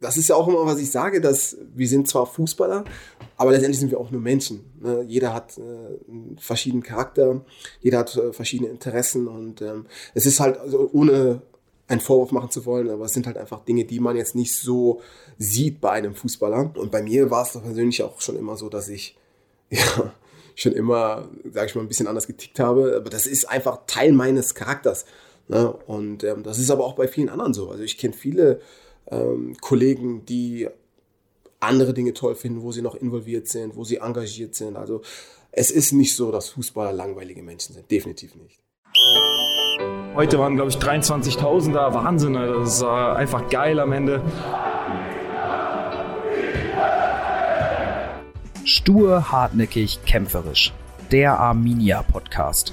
das ist ja auch immer, was ich sage, dass wir sind zwar Fußballer, aber letztendlich sind wir auch nur Menschen. Ne? Jeder hat äh, einen verschiedenen Charakter, jeder hat äh, verschiedene Interessen und ähm, es ist halt, also ohne einen Vorwurf machen zu wollen, aber es sind halt einfach Dinge, die man jetzt nicht so sieht bei einem Fußballer. Und bei mir war es persönlich auch schon immer so, dass ich ja schon immer, sage ich mal, ein bisschen anders getickt habe. Aber das ist einfach Teil meines Charakters. Ne? Und ähm, das ist aber auch bei vielen anderen so. Also ich kenne viele ähm, Kollegen, die andere Dinge toll finden, wo sie noch involviert sind, wo sie engagiert sind. Also es ist nicht so, dass Fußballer langweilige Menschen sind. Definitiv nicht. Heute waren, glaube ich, 23.000 da. Wahnsinn, das war einfach geil am Ende. Stur, hartnäckig, kämpferisch. Der Arminia Podcast.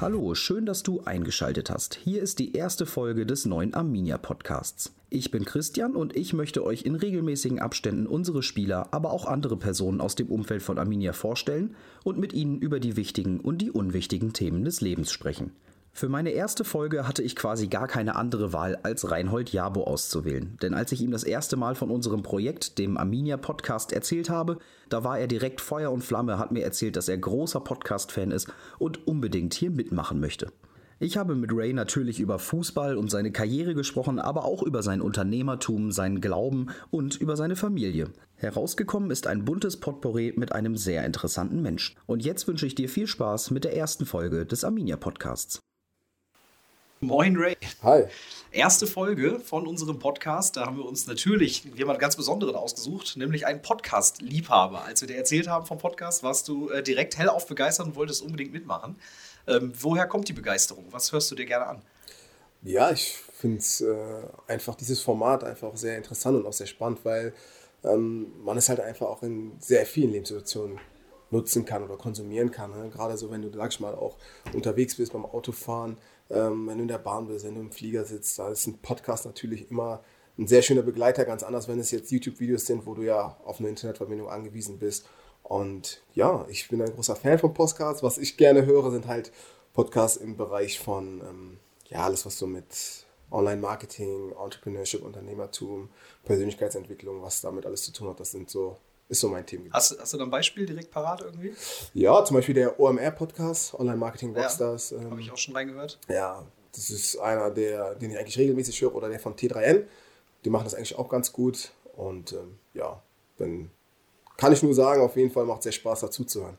Hallo, schön, dass du eingeschaltet hast. Hier ist die erste Folge des neuen Arminia Podcasts. Ich bin Christian und ich möchte euch in regelmäßigen Abständen unsere Spieler, aber auch andere Personen aus dem Umfeld von Arminia vorstellen und mit ihnen über die wichtigen und die unwichtigen Themen des Lebens sprechen. Für meine erste Folge hatte ich quasi gar keine andere Wahl, als Reinhold Jabo auszuwählen. Denn als ich ihm das erste Mal von unserem Projekt, dem Arminia Podcast, erzählt habe, da war er direkt Feuer und Flamme, hat mir erzählt, dass er großer Podcast-Fan ist und unbedingt hier mitmachen möchte. Ich habe mit Ray natürlich über Fußball und seine Karriere gesprochen, aber auch über sein Unternehmertum, seinen Glauben und über seine Familie. Herausgekommen ist ein buntes Potpourri mit einem sehr interessanten Menschen. Und jetzt wünsche ich dir viel Spaß mit der ersten Folge des Arminia Podcasts. Moin Ray. Hi. Erste Folge von unserem Podcast. Da haben wir uns natürlich jemand ganz Besonderen ausgesucht, nämlich einen Podcast-Liebhaber. Als wir dir erzählt haben vom Podcast, warst du äh, direkt hellauf begeistert und wolltest unbedingt mitmachen. Ähm, woher kommt die Begeisterung? Was hörst du dir gerne an? Ja, ich finde äh, einfach dieses Format einfach sehr interessant und auch sehr spannend, weil ähm, man es halt einfach auch in sehr vielen Lebenssituationen nutzen kann oder konsumieren kann. Ne? Gerade so, wenn du, sag ich mal, auch unterwegs bist beim Autofahren, ähm, wenn du in der Bahn bist, wenn du im Flieger sitzt, da ist ein Podcast natürlich immer ein sehr schöner Begleiter, ganz anders, wenn es jetzt YouTube-Videos sind, wo du ja auf eine Internetverbindung angewiesen bist. Und ja, ich bin ein großer Fan von Podcasts. Was ich gerne höre, sind halt Podcasts im Bereich von, ähm, ja, alles, was so mit Online-Marketing, Entrepreneurship, Unternehmertum, Persönlichkeitsentwicklung, was damit alles zu tun hat, das sind so ist so mein Thema. Hast, hast, du da ein Beispiel direkt parat irgendwie? Ja, zum Beispiel der OMR-Podcast, Online Marketing Rockstars. Ja, ähm, Habe ich auch schon reingehört. Ja, das ist einer, der, den ich eigentlich regelmäßig höre, oder der von T3N. Die machen das eigentlich auch ganz gut. Und ähm, ja, dann kann ich nur sagen, auf jeden Fall macht es sehr Spaß, dazu zu hören.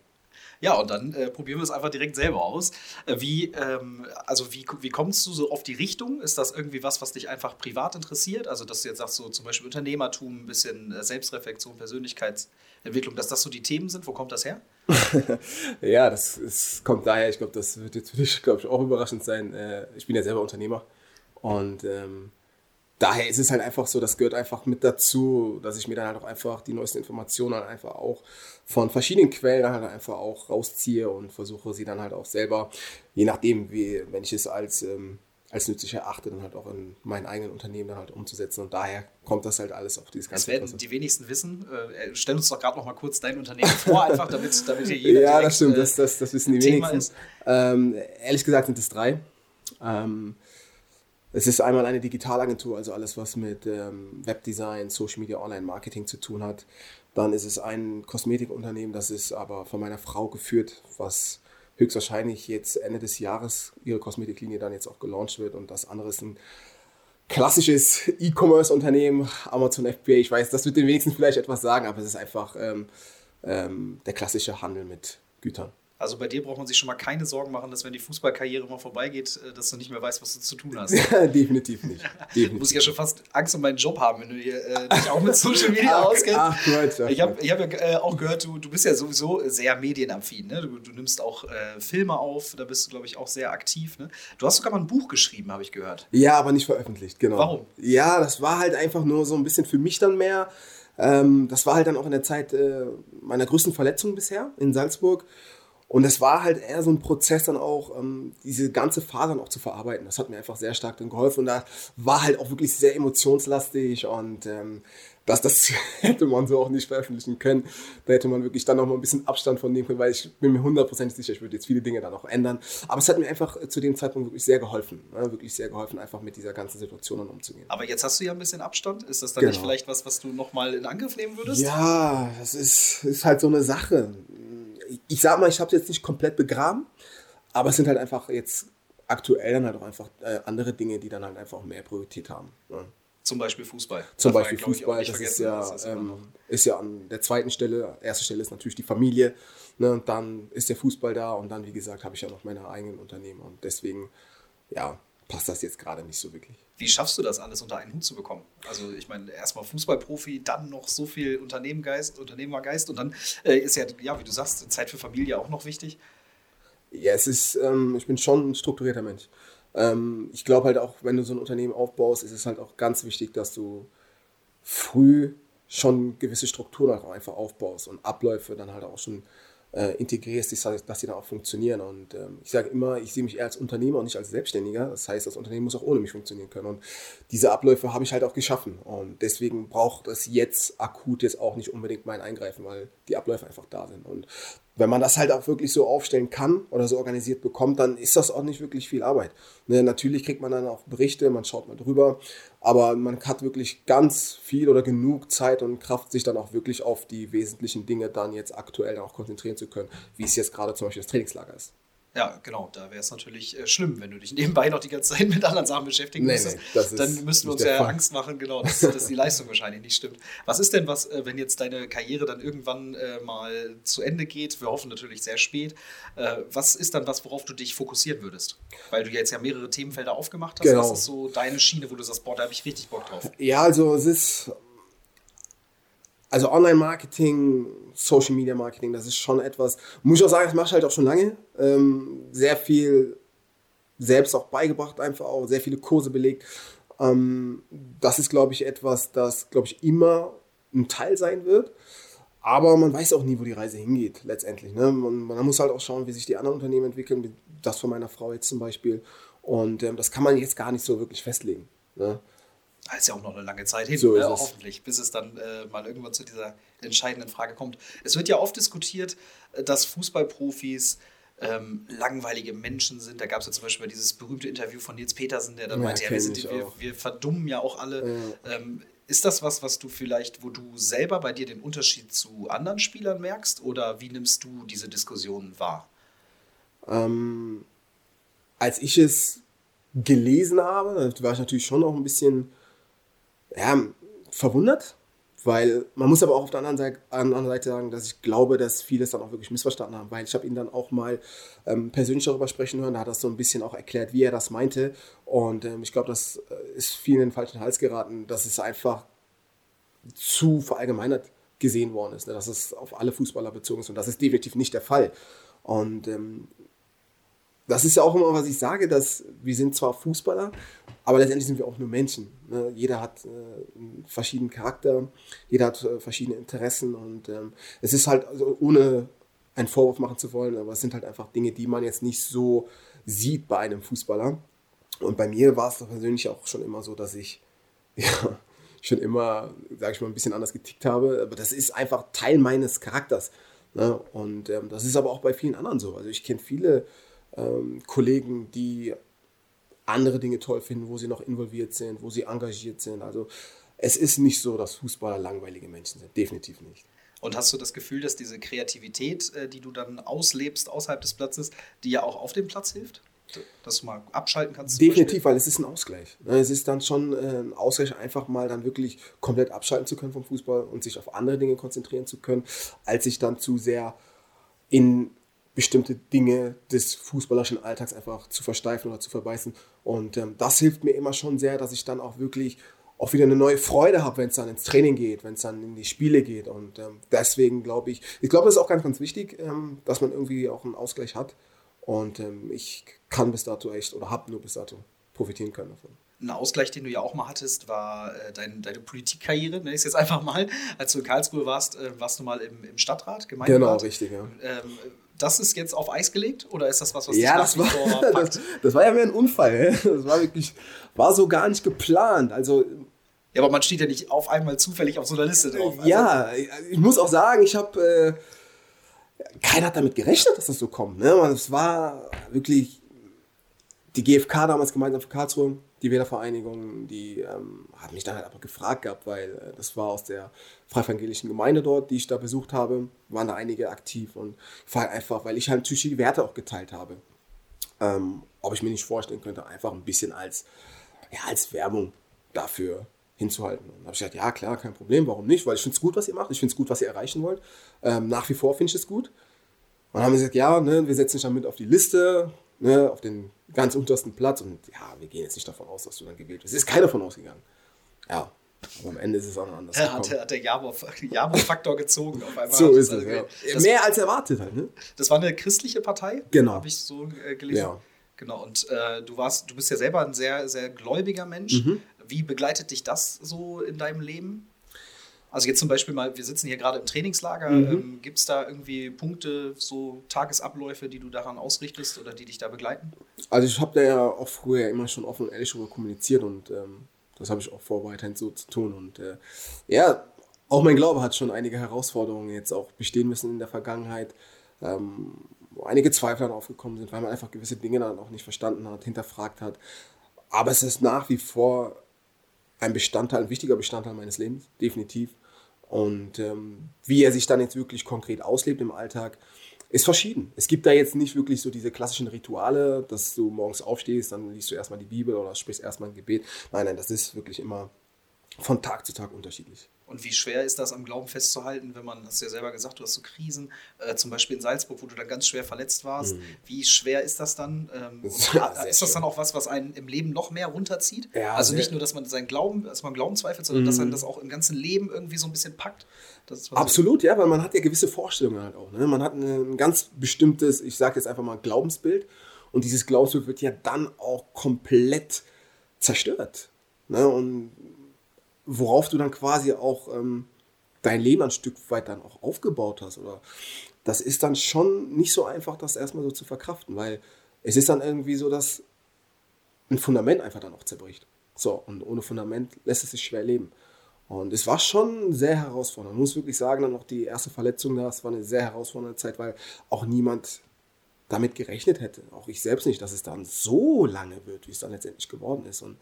Ja, und dann äh, probieren wir es einfach direkt selber aus. Äh, wie, ähm, also wie, wie kommst du so auf die Richtung? Ist das irgendwie was, was dich einfach privat interessiert? Also, dass du jetzt sagst, so zum Beispiel Unternehmertum, ein bisschen äh, Selbstreflexion, Persönlichkeitsentwicklung, dass das so die Themen sind? Wo kommt das her? ja, das ist, kommt daher, ich glaube, das wird jetzt für dich, glaube ich, auch überraschend sein. Äh, ich bin ja selber Unternehmer und ähm, daher ist es halt einfach so, das gehört einfach mit dazu, dass ich mir dann halt auch einfach die neuesten Informationen halt einfach auch von verschiedenen Quellen halt einfach auch rausziehe und versuche sie dann halt auch selber, je nachdem, wie, wenn ich es als, ähm, als nützlich erachte, dann halt auch in meinen eigenen Unternehmen dann halt umzusetzen. Und daher kommt das halt alles auf dieses ganze Das werden Klasse. die wenigsten wissen. Äh, stell uns doch gerade noch mal kurz dein Unternehmen vor, einfach damit, damit hier jeder. ja, das stimmt, äh, das, das, das wissen die Thema wenigsten. Ähm, ehrlich gesagt sind es drei. Ähm, es ist einmal eine Digitalagentur, also alles, was mit ähm, Webdesign, Social Media, Online-Marketing zu tun hat. Dann ist es ein Kosmetikunternehmen, das ist aber von meiner Frau geführt, was höchstwahrscheinlich jetzt Ende des Jahres ihre Kosmetiklinie dann jetzt auch gelauncht wird. Und das andere ist ein klassisches E-Commerce-Unternehmen, Amazon FBA. Ich weiß, das wird den wenigsten vielleicht etwas sagen, aber es ist einfach ähm, ähm, der klassische Handel mit Gütern. Also bei dir braucht man sich schon mal keine Sorgen machen, dass wenn die Fußballkarriere mal vorbeigeht, äh, dass du nicht mehr weißt, was du zu tun hast. Ja, definitiv nicht. Definitiv. Muss ich ja schon fast Angst um meinen Job haben, wenn du hier, äh, dich auch mit Social Media auskennst. Ach, Gott, ach, ich habe hab ja äh, auch gehört, du, du bist ja sowieso sehr medienaffin. Ne? Du, du nimmst auch äh, Filme auf, da bist du, glaube ich, auch sehr aktiv. Ne? Du hast sogar mal ein Buch geschrieben, habe ich gehört. Ja, aber nicht veröffentlicht, genau. Warum? Ja, das war halt einfach nur so ein bisschen für mich dann mehr. Ähm, das war halt dann auch in der Zeit äh, meiner größten Verletzung bisher in Salzburg. Und es war halt eher so ein Prozess dann auch, ähm, diese ganze Phase dann auch zu verarbeiten. Das hat mir einfach sehr stark dann geholfen. Und da war halt auch wirklich sehr emotionslastig und ähm, das, das hätte man so auch nicht veröffentlichen können. Da hätte man wirklich dann noch mal ein bisschen Abstand von nehmen können, weil ich bin mir hundertprozentig sicher, ich würde jetzt viele Dinge dann auch ändern. Aber es hat mir einfach zu dem Zeitpunkt wirklich sehr geholfen. Ne? Wirklich sehr geholfen, einfach mit dieser ganzen Situation dann umzugehen. Aber jetzt hast du ja ein bisschen Abstand. Ist das dann genau. nicht vielleicht was, was du noch mal in Angriff nehmen würdest? Ja, das ist, ist halt so eine Sache. Ich sag mal, ich habe es jetzt nicht komplett begraben, aber es sind halt einfach jetzt aktuell dann halt auch einfach äh, andere Dinge, die dann halt einfach mehr Priorität haben. Ne? Zum Beispiel Fußball. Zum Beispiel ja, Fußball, das ist ja, das ähm, ist ja an der zweiten Stelle. Erste Stelle ist natürlich die Familie. Ne, und dann ist der Fußball da und dann, wie gesagt, habe ich ja noch meine eigenen Unternehmen. Und deswegen, ja, passt das jetzt gerade nicht so wirklich. Wie schaffst du das alles unter einen Hut zu bekommen? Also ich meine, erstmal Fußballprofi, dann noch so viel Unternehmergeist, Unternehmergeist und dann äh, ist ja, ja, wie du sagst, Zeit für Familie auch noch wichtig. Ja, es ist, ähm, ich bin schon ein strukturierter Mensch. Ähm, ich glaube halt auch, wenn du so ein Unternehmen aufbaust, ist es halt auch ganz wichtig, dass du früh schon gewisse Strukturen auch einfach aufbaust und Abläufe dann halt auch schon äh, integrierst, dass sie dann auch funktionieren. Und ähm, ich sage immer, ich sehe mich eher als Unternehmer und nicht als Selbstständiger. Das heißt, das Unternehmen muss auch ohne mich funktionieren können. Und diese Abläufe habe ich halt auch geschaffen. Und deswegen braucht es jetzt akut jetzt auch nicht unbedingt mein Eingreifen, weil die Abläufe einfach da sind. Und wenn man das halt auch wirklich so aufstellen kann oder so organisiert bekommt, dann ist das auch nicht wirklich viel Arbeit. Ne, natürlich kriegt man dann auch Berichte, man schaut mal drüber, aber man hat wirklich ganz viel oder genug Zeit und Kraft, sich dann auch wirklich auf die wesentlichen Dinge dann jetzt aktuell auch konzentrieren zu können, wie es jetzt gerade zum Beispiel das Trainingslager ist. Ja, genau. Da wäre es natürlich äh, schlimm, wenn du dich nebenbei noch die ganze Zeit mit anderen Sachen beschäftigen nee, müsstest. Nee, dann müssten wir uns ja Fall. Angst machen, genau, dass, dass, die Leistung wahrscheinlich nicht stimmt. Was ist denn was, äh, wenn jetzt deine Karriere dann irgendwann äh, mal zu Ende geht? Wir hoffen natürlich sehr spät. Äh, was ist dann was, worauf du dich fokussieren würdest? Weil du jetzt ja mehrere Themenfelder aufgemacht hast. Genau. Was ist so deine Schiene, wo du sagst, boah, da habe ich richtig Bock drauf? Ja, also es ist also Online-Marketing, Social Media Marketing, das ist schon etwas, muss ich auch sagen, das mache ich halt auch schon lange. Ähm, sehr viel selbst auch beigebracht, einfach auch, sehr viele Kurse belegt. Ähm, das ist, glaube ich, etwas, das, glaube ich, immer ein Teil sein wird. Aber man weiß auch nie, wo die Reise hingeht, letztendlich. Ne? Man, man, muss halt auch schauen, wie sich die anderen Unternehmen entwickeln, das von meiner Frau jetzt zum Beispiel. Und ähm, das kann man jetzt gar nicht so wirklich festlegen. Ne? Da ist ja auch noch eine lange Zeit hin, so ne? hoffentlich, bis es dann äh, mal irgendwann zu dieser entscheidenden Frage kommt. Es wird ja oft diskutiert, äh, dass Fußballprofis ähm, langweilige Menschen sind. Da gab es ja zum Beispiel dieses berühmte Interview von Nils Petersen, der dann ja, meinte, ja, wir, sind, wir, wir, verdummen ja auch alle. Ja. Ähm, ist das was, was du vielleicht, wo du selber bei dir den Unterschied zu anderen Spielern merkst? Oder wie nimmst du diese Diskussion wahr? Ähm, als ich es gelesen habe, war ich natürlich schon noch ein bisschen ja, verwundert, weil man muss aber auch auf der anderen Seite, anderen Seite sagen, dass ich glaube, dass viele es dann auch wirklich missverstanden haben, weil ich habe ihn dann auch mal ähm, persönlich darüber sprechen hören, da hat er so ein bisschen auch erklärt, wie er das meinte und ähm, ich glaube, das äh, ist vielen in den falschen Hals geraten, dass es einfach zu verallgemeinert gesehen worden ist, ne? dass es auf alle Fußballer bezogen ist und das ist definitiv nicht der Fall und ähm, das ist ja auch immer, was ich sage, dass wir sind zwar Fußballer, aber letztendlich sind wir auch nur Menschen. Ne? Jeder hat äh, einen verschiedenen Charakter, jeder hat äh, verschiedene Interessen und ähm, es ist halt, also ohne einen Vorwurf machen zu wollen, aber es sind halt einfach Dinge, die man jetzt nicht so sieht bei einem Fußballer. Und bei mir war es persönlich auch schon immer so, dass ich ja, schon immer, sage ich mal, ein bisschen anders getickt habe. Aber das ist einfach Teil meines Charakters. Ne? Und ähm, das ist aber auch bei vielen anderen so. Also ich kenne viele ähm, Kollegen, die andere Dinge toll finden, wo sie noch involviert sind, wo sie engagiert sind. Also es ist nicht so, dass Fußballer langweilige Menschen sind. Definitiv nicht. Und hast du das Gefühl, dass diese Kreativität, äh, die du dann auslebst außerhalb des Platzes, die ja auch auf dem Platz hilft? Dass du mal abschalten kannst? Definitiv, weil es ist ein Ausgleich. Ne, es ist dann schon äh, ein Ausgleich, einfach mal dann wirklich komplett abschalten zu können vom Fußball und sich auf andere Dinge konzentrieren zu können, als sich dann zu sehr in bestimmte Dinge des fußballerischen Alltags einfach zu versteifen oder zu verbeißen. Und ähm, das hilft mir immer schon sehr, dass ich dann auch wirklich auch wieder eine neue Freude habe, wenn es dann ins Training geht, wenn es dann in die Spiele geht. Und ähm, deswegen glaube ich, ich glaube, das ist auch ganz, ganz wichtig, ähm, dass man irgendwie auch einen Ausgleich hat. Und ähm, ich kann bis dato echt oder habe nur bis dato profitieren können davon ein Ausgleich, den du ja auch mal hattest, war äh, dein, deine Politikkarriere, nenne ich es jetzt einfach mal. Als du in Karlsruhe warst, äh, warst du mal im, im Stadtrat, Gemeinderat. Genau, richtig, ja. Ähm, das ist jetzt auf Eis gelegt oder ist das was, was ja, das war, das, das, war ja mehr ein Unfall. Das war wirklich, war so gar nicht geplant. Also Ja, aber man steht ja nicht auf einmal zufällig auf so einer Liste drauf. Also ja, ich muss auch sagen, ich habe, äh, keiner hat damit gerechnet, dass das so kommt. Ne? Es war wirklich die GfK damals gemeinsam für Karlsruhe, die Wählervereinigung, die ähm, hat mich dann halt aber gefragt gehabt, weil äh, das war aus der freievangelischen Gemeinde dort, die ich da besucht habe, waren da einige aktiv und war halt einfach, weil ich halt natürlich die Werte auch geteilt habe, ähm, ob ich mir nicht vorstellen könnte, einfach ein bisschen als, ja, als Werbung dafür hinzuhalten. Und dann habe ich gesagt, ja klar, kein Problem, warum nicht? Weil ich finde es gut, was ihr macht, ich finde es gut, was ihr erreichen wollt. Ähm, nach wie vor finde ich es gut. Und dann haben wir gesagt, ja, ne, wir setzen dich damit auf die Liste, ne, auf den ganz untersten Platz und ja, wir gehen jetzt nicht davon aus, dass du dann gewählt wirst. Es ist keiner davon ausgegangen. Ja, aber am Ende ist es auch noch anders. Ja, hat, hat der Jabo-Faktor gezogen auf einmal. So ist es, ja. Das, Mehr als erwartet halt, ne? Das war eine christliche Partei, genau. habe ich so äh, gelesen. Ja. Genau, und äh, du warst, du bist ja selber ein sehr, sehr gläubiger Mensch. Mhm. Wie begleitet dich das so in deinem Leben? Also jetzt zum Beispiel mal, wir sitzen hier gerade im Trainingslager. Mhm. Ähm, Gibt es da irgendwie Punkte, so Tagesabläufe, die du daran ausrichtest oder die dich da begleiten? Also ich habe da ja auch früher immer schon offen und ehrlich darüber kommuniziert und ähm, das habe ich auch vor, weiterhin so zu tun. Und äh, ja, auch mein Glaube hat schon einige Herausforderungen jetzt auch bestehen müssen in der Vergangenheit. Ähm, wo einige Zweifel dann aufgekommen sind, weil man einfach gewisse Dinge dann auch nicht verstanden hat, hinterfragt hat. Aber es ist nach wie vor ein Bestandteil, ein wichtiger Bestandteil meines Lebens, definitiv. Und ähm, wie er sich dann jetzt wirklich konkret auslebt im Alltag, ist verschieden. Es gibt da jetzt nicht wirklich so diese klassischen Rituale, dass du morgens aufstehst, dann liest du erstmal die Bibel oder sprichst erstmal ein Gebet. Nein, nein, das ist wirklich immer von Tag zu Tag unterschiedlich. Und wie schwer ist das am Glauben festzuhalten, wenn man, hast du ja selber gesagt, du hast so Krisen, äh, zum Beispiel in Salzburg, wo du dann ganz schwer verletzt warst. Mhm. Wie schwer ist das dann? Ähm, das ist, ist, das dann auch was, was einen im Leben noch mehr runterzieht? Ja, also nicht nur, dass man seinen Glauben, dass man Glauben zweifelt, sondern mhm. dass man das auch im ganzen Leben irgendwie so ein bisschen packt. Absolut, so ja, weil man hat ja gewisse Vorstellungen halt auch. Ne? Man hat ein ganz bestimmtes, ich sage jetzt einfach mal Glaubensbild und dieses Glaubensbild wird ja dann auch komplett zerstört. Ne? Und worauf du dann quasi auch ähm, dein Leben ein Stück weit dann auch aufgebaut hast. Oder das ist dann schon nicht so einfach, das erstmal so zu verkraften, weil es ist dann irgendwie so, dass ein Fundament einfach dann auch zerbricht. So, und ohne Fundament lässt es sich schwer leben. Und es war schon sehr herausfordernd. Man muss wirklich sagen, dann noch die erste Verletzung da, es war eine sehr herausfordernde Zeit, weil auch niemand damit gerechnet hätte. Auch ich selbst nicht, dass es dann so lange wird, wie es dann letztendlich geworden ist. Und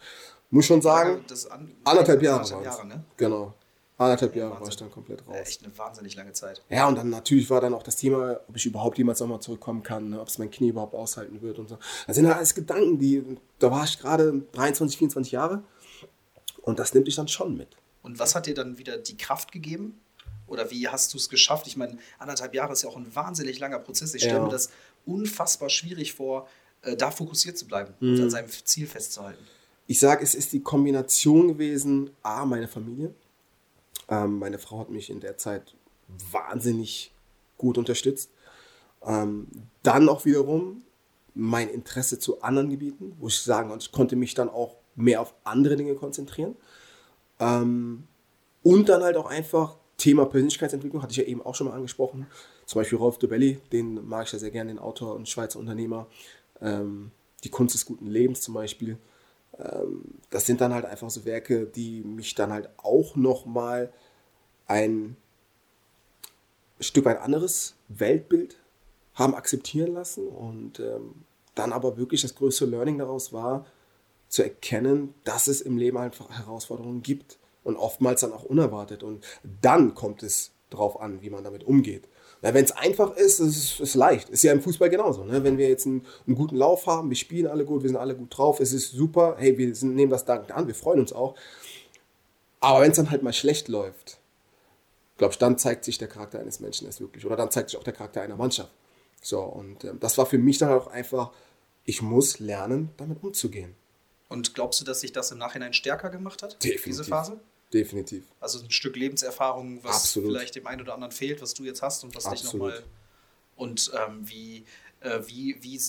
muss schon sagen, an, anderthalb Jahre, anderthalb Jahre ne? Genau. Anderthalb Jahre Wahnsinn. war ich dann komplett raus. Echt eine wahnsinnig lange Zeit. Ja, und dann natürlich war dann auch das Thema, ob ich überhaupt jemals nochmal zurückkommen kann, ne? ob es mein Knie überhaupt aushalten wird und so. Das sind alles Gedanken, die, da war ich gerade 23, 24 Jahre und das nimmt dich dann schon mit. Und was hat dir dann wieder die Kraft gegeben? Oder wie hast du es geschafft? Ich meine, anderthalb Jahre ist ja auch ein wahnsinnig langer Prozess. Ich stelle ja. mir das unfassbar schwierig vor, äh, da fokussiert zu bleiben mhm. und an seinem Ziel festzuhalten. Ich sage, es ist die Kombination gewesen, A, meine Familie. Ähm, meine Frau hat mich in der Zeit wahnsinnig gut unterstützt. Ähm, dann auch wiederum mein Interesse zu anderen Gebieten, wo ich sagen konnte, ich konnte mich dann auch mehr auf andere Dinge konzentrieren. Ähm, und dann halt auch einfach Thema Persönlichkeitsentwicklung, hatte ich ja eben auch schon mal angesprochen. Zum Beispiel Rolf Dobelli, den mag ich ja sehr gerne, den Autor und Schweizer Unternehmer. Ähm, die Kunst des guten Lebens zum Beispiel. Ähm, das sind dann halt einfach so Werke, die mich dann halt auch nochmal ein Stück weit anderes Weltbild haben akzeptieren lassen und ähm, dann aber wirklich das größte Learning daraus war, zu erkennen, dass es im Leben einfach Herausforderungen gibt und oftmals dann auch unerwartet und dann kommt es drauf an, wie man damit umgeht. Wenn es einfach ist, ist es leicht. Ist ja im Fußball genauso. Ne? Wenn wir jetzt einen, einen, guten Lauf haben, wir spielen alle gut, wir sind alle gut drauf, es ist super, hey, wir sind, nehmen das dankend an, wir freuen uns auch. Aber wenn es dann halt mal schlecht läuft, glaube ich, dann zeigt sich der Charakter eines Menschen erst wirklich. Oder dann zeigt sich auch der Charakter einer Mannschaft. So, und äh, das war für mich dann auch einfach, ich muss lernen, damit umzugehen. Und glaubst du, dass sich das im Nachhinein stärker gemacht hat, Definitiv. diese Phase? Definitiv. Also ein Stück Lebenserfahrung, was Absolut. vielleicht dem einen oder anderen fehlt, was du jetzt hast und was Absolut. dich nochmal. Und ähm, wie, äh, wie, wie,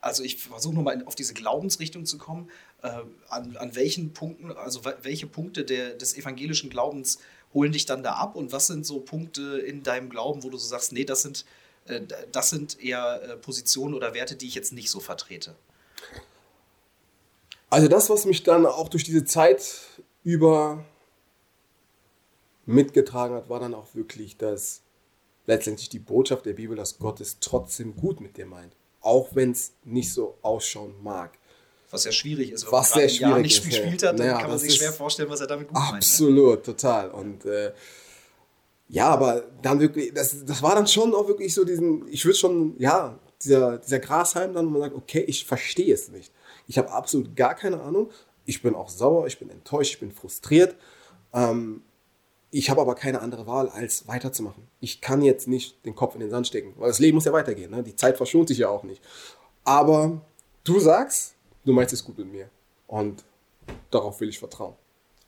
also ich versuche nochmal auf diese Glaubensrichtung zu kommen. Äh, an, an welchen Punkten, also welche Punkte der, des evangelischen Glaubens holen dich dann da ab und was sind so Punkte in deinem Glauben, wo du so sagst, nee, das sind, äh, das sind eher äh, Positionen oder Werte, die ich jetzt nicht so vertrete? Also das, was mich dann auch durch diese Zeit über mitgetragen hat, war dann auch wirklich, dass letztendlich die Botschaft der Bibel, dass Gott es trotzdem gut mit dir meint. Auch wenn es nicht so ausschauen mag. Was ja schwierig ist, wenn was man sehr schwierig Jahr nicht gespielt hat, dann naja, kann man sich schwer vorstellen, was er damit gut absolut, meint. Absolut, ne? total. Und äh, ja, aber dann wirklich, das, das war dann schon auch wirklich so diesen, ich würde schon, ja, dieser, dieser Grashalm dann, wo man sagt, okay, ich verstehe es nicht. Ich habe absolut gar keine Ahnung. Ich bin auch sauer, ich bin enttäuscht, ich bin frustriert. Ähm, ich habe aber keine andere Wahl, als weiterzumachen. Ich kann jetzt nicht den Kopf in den Sand stecken, weil das Leben muss ja weitergehen. Ne? Die Zeit verschont sich ja auch nicht. Aber du sagst, du meinst es gut mit mir. Und darauf will ich vertrauen.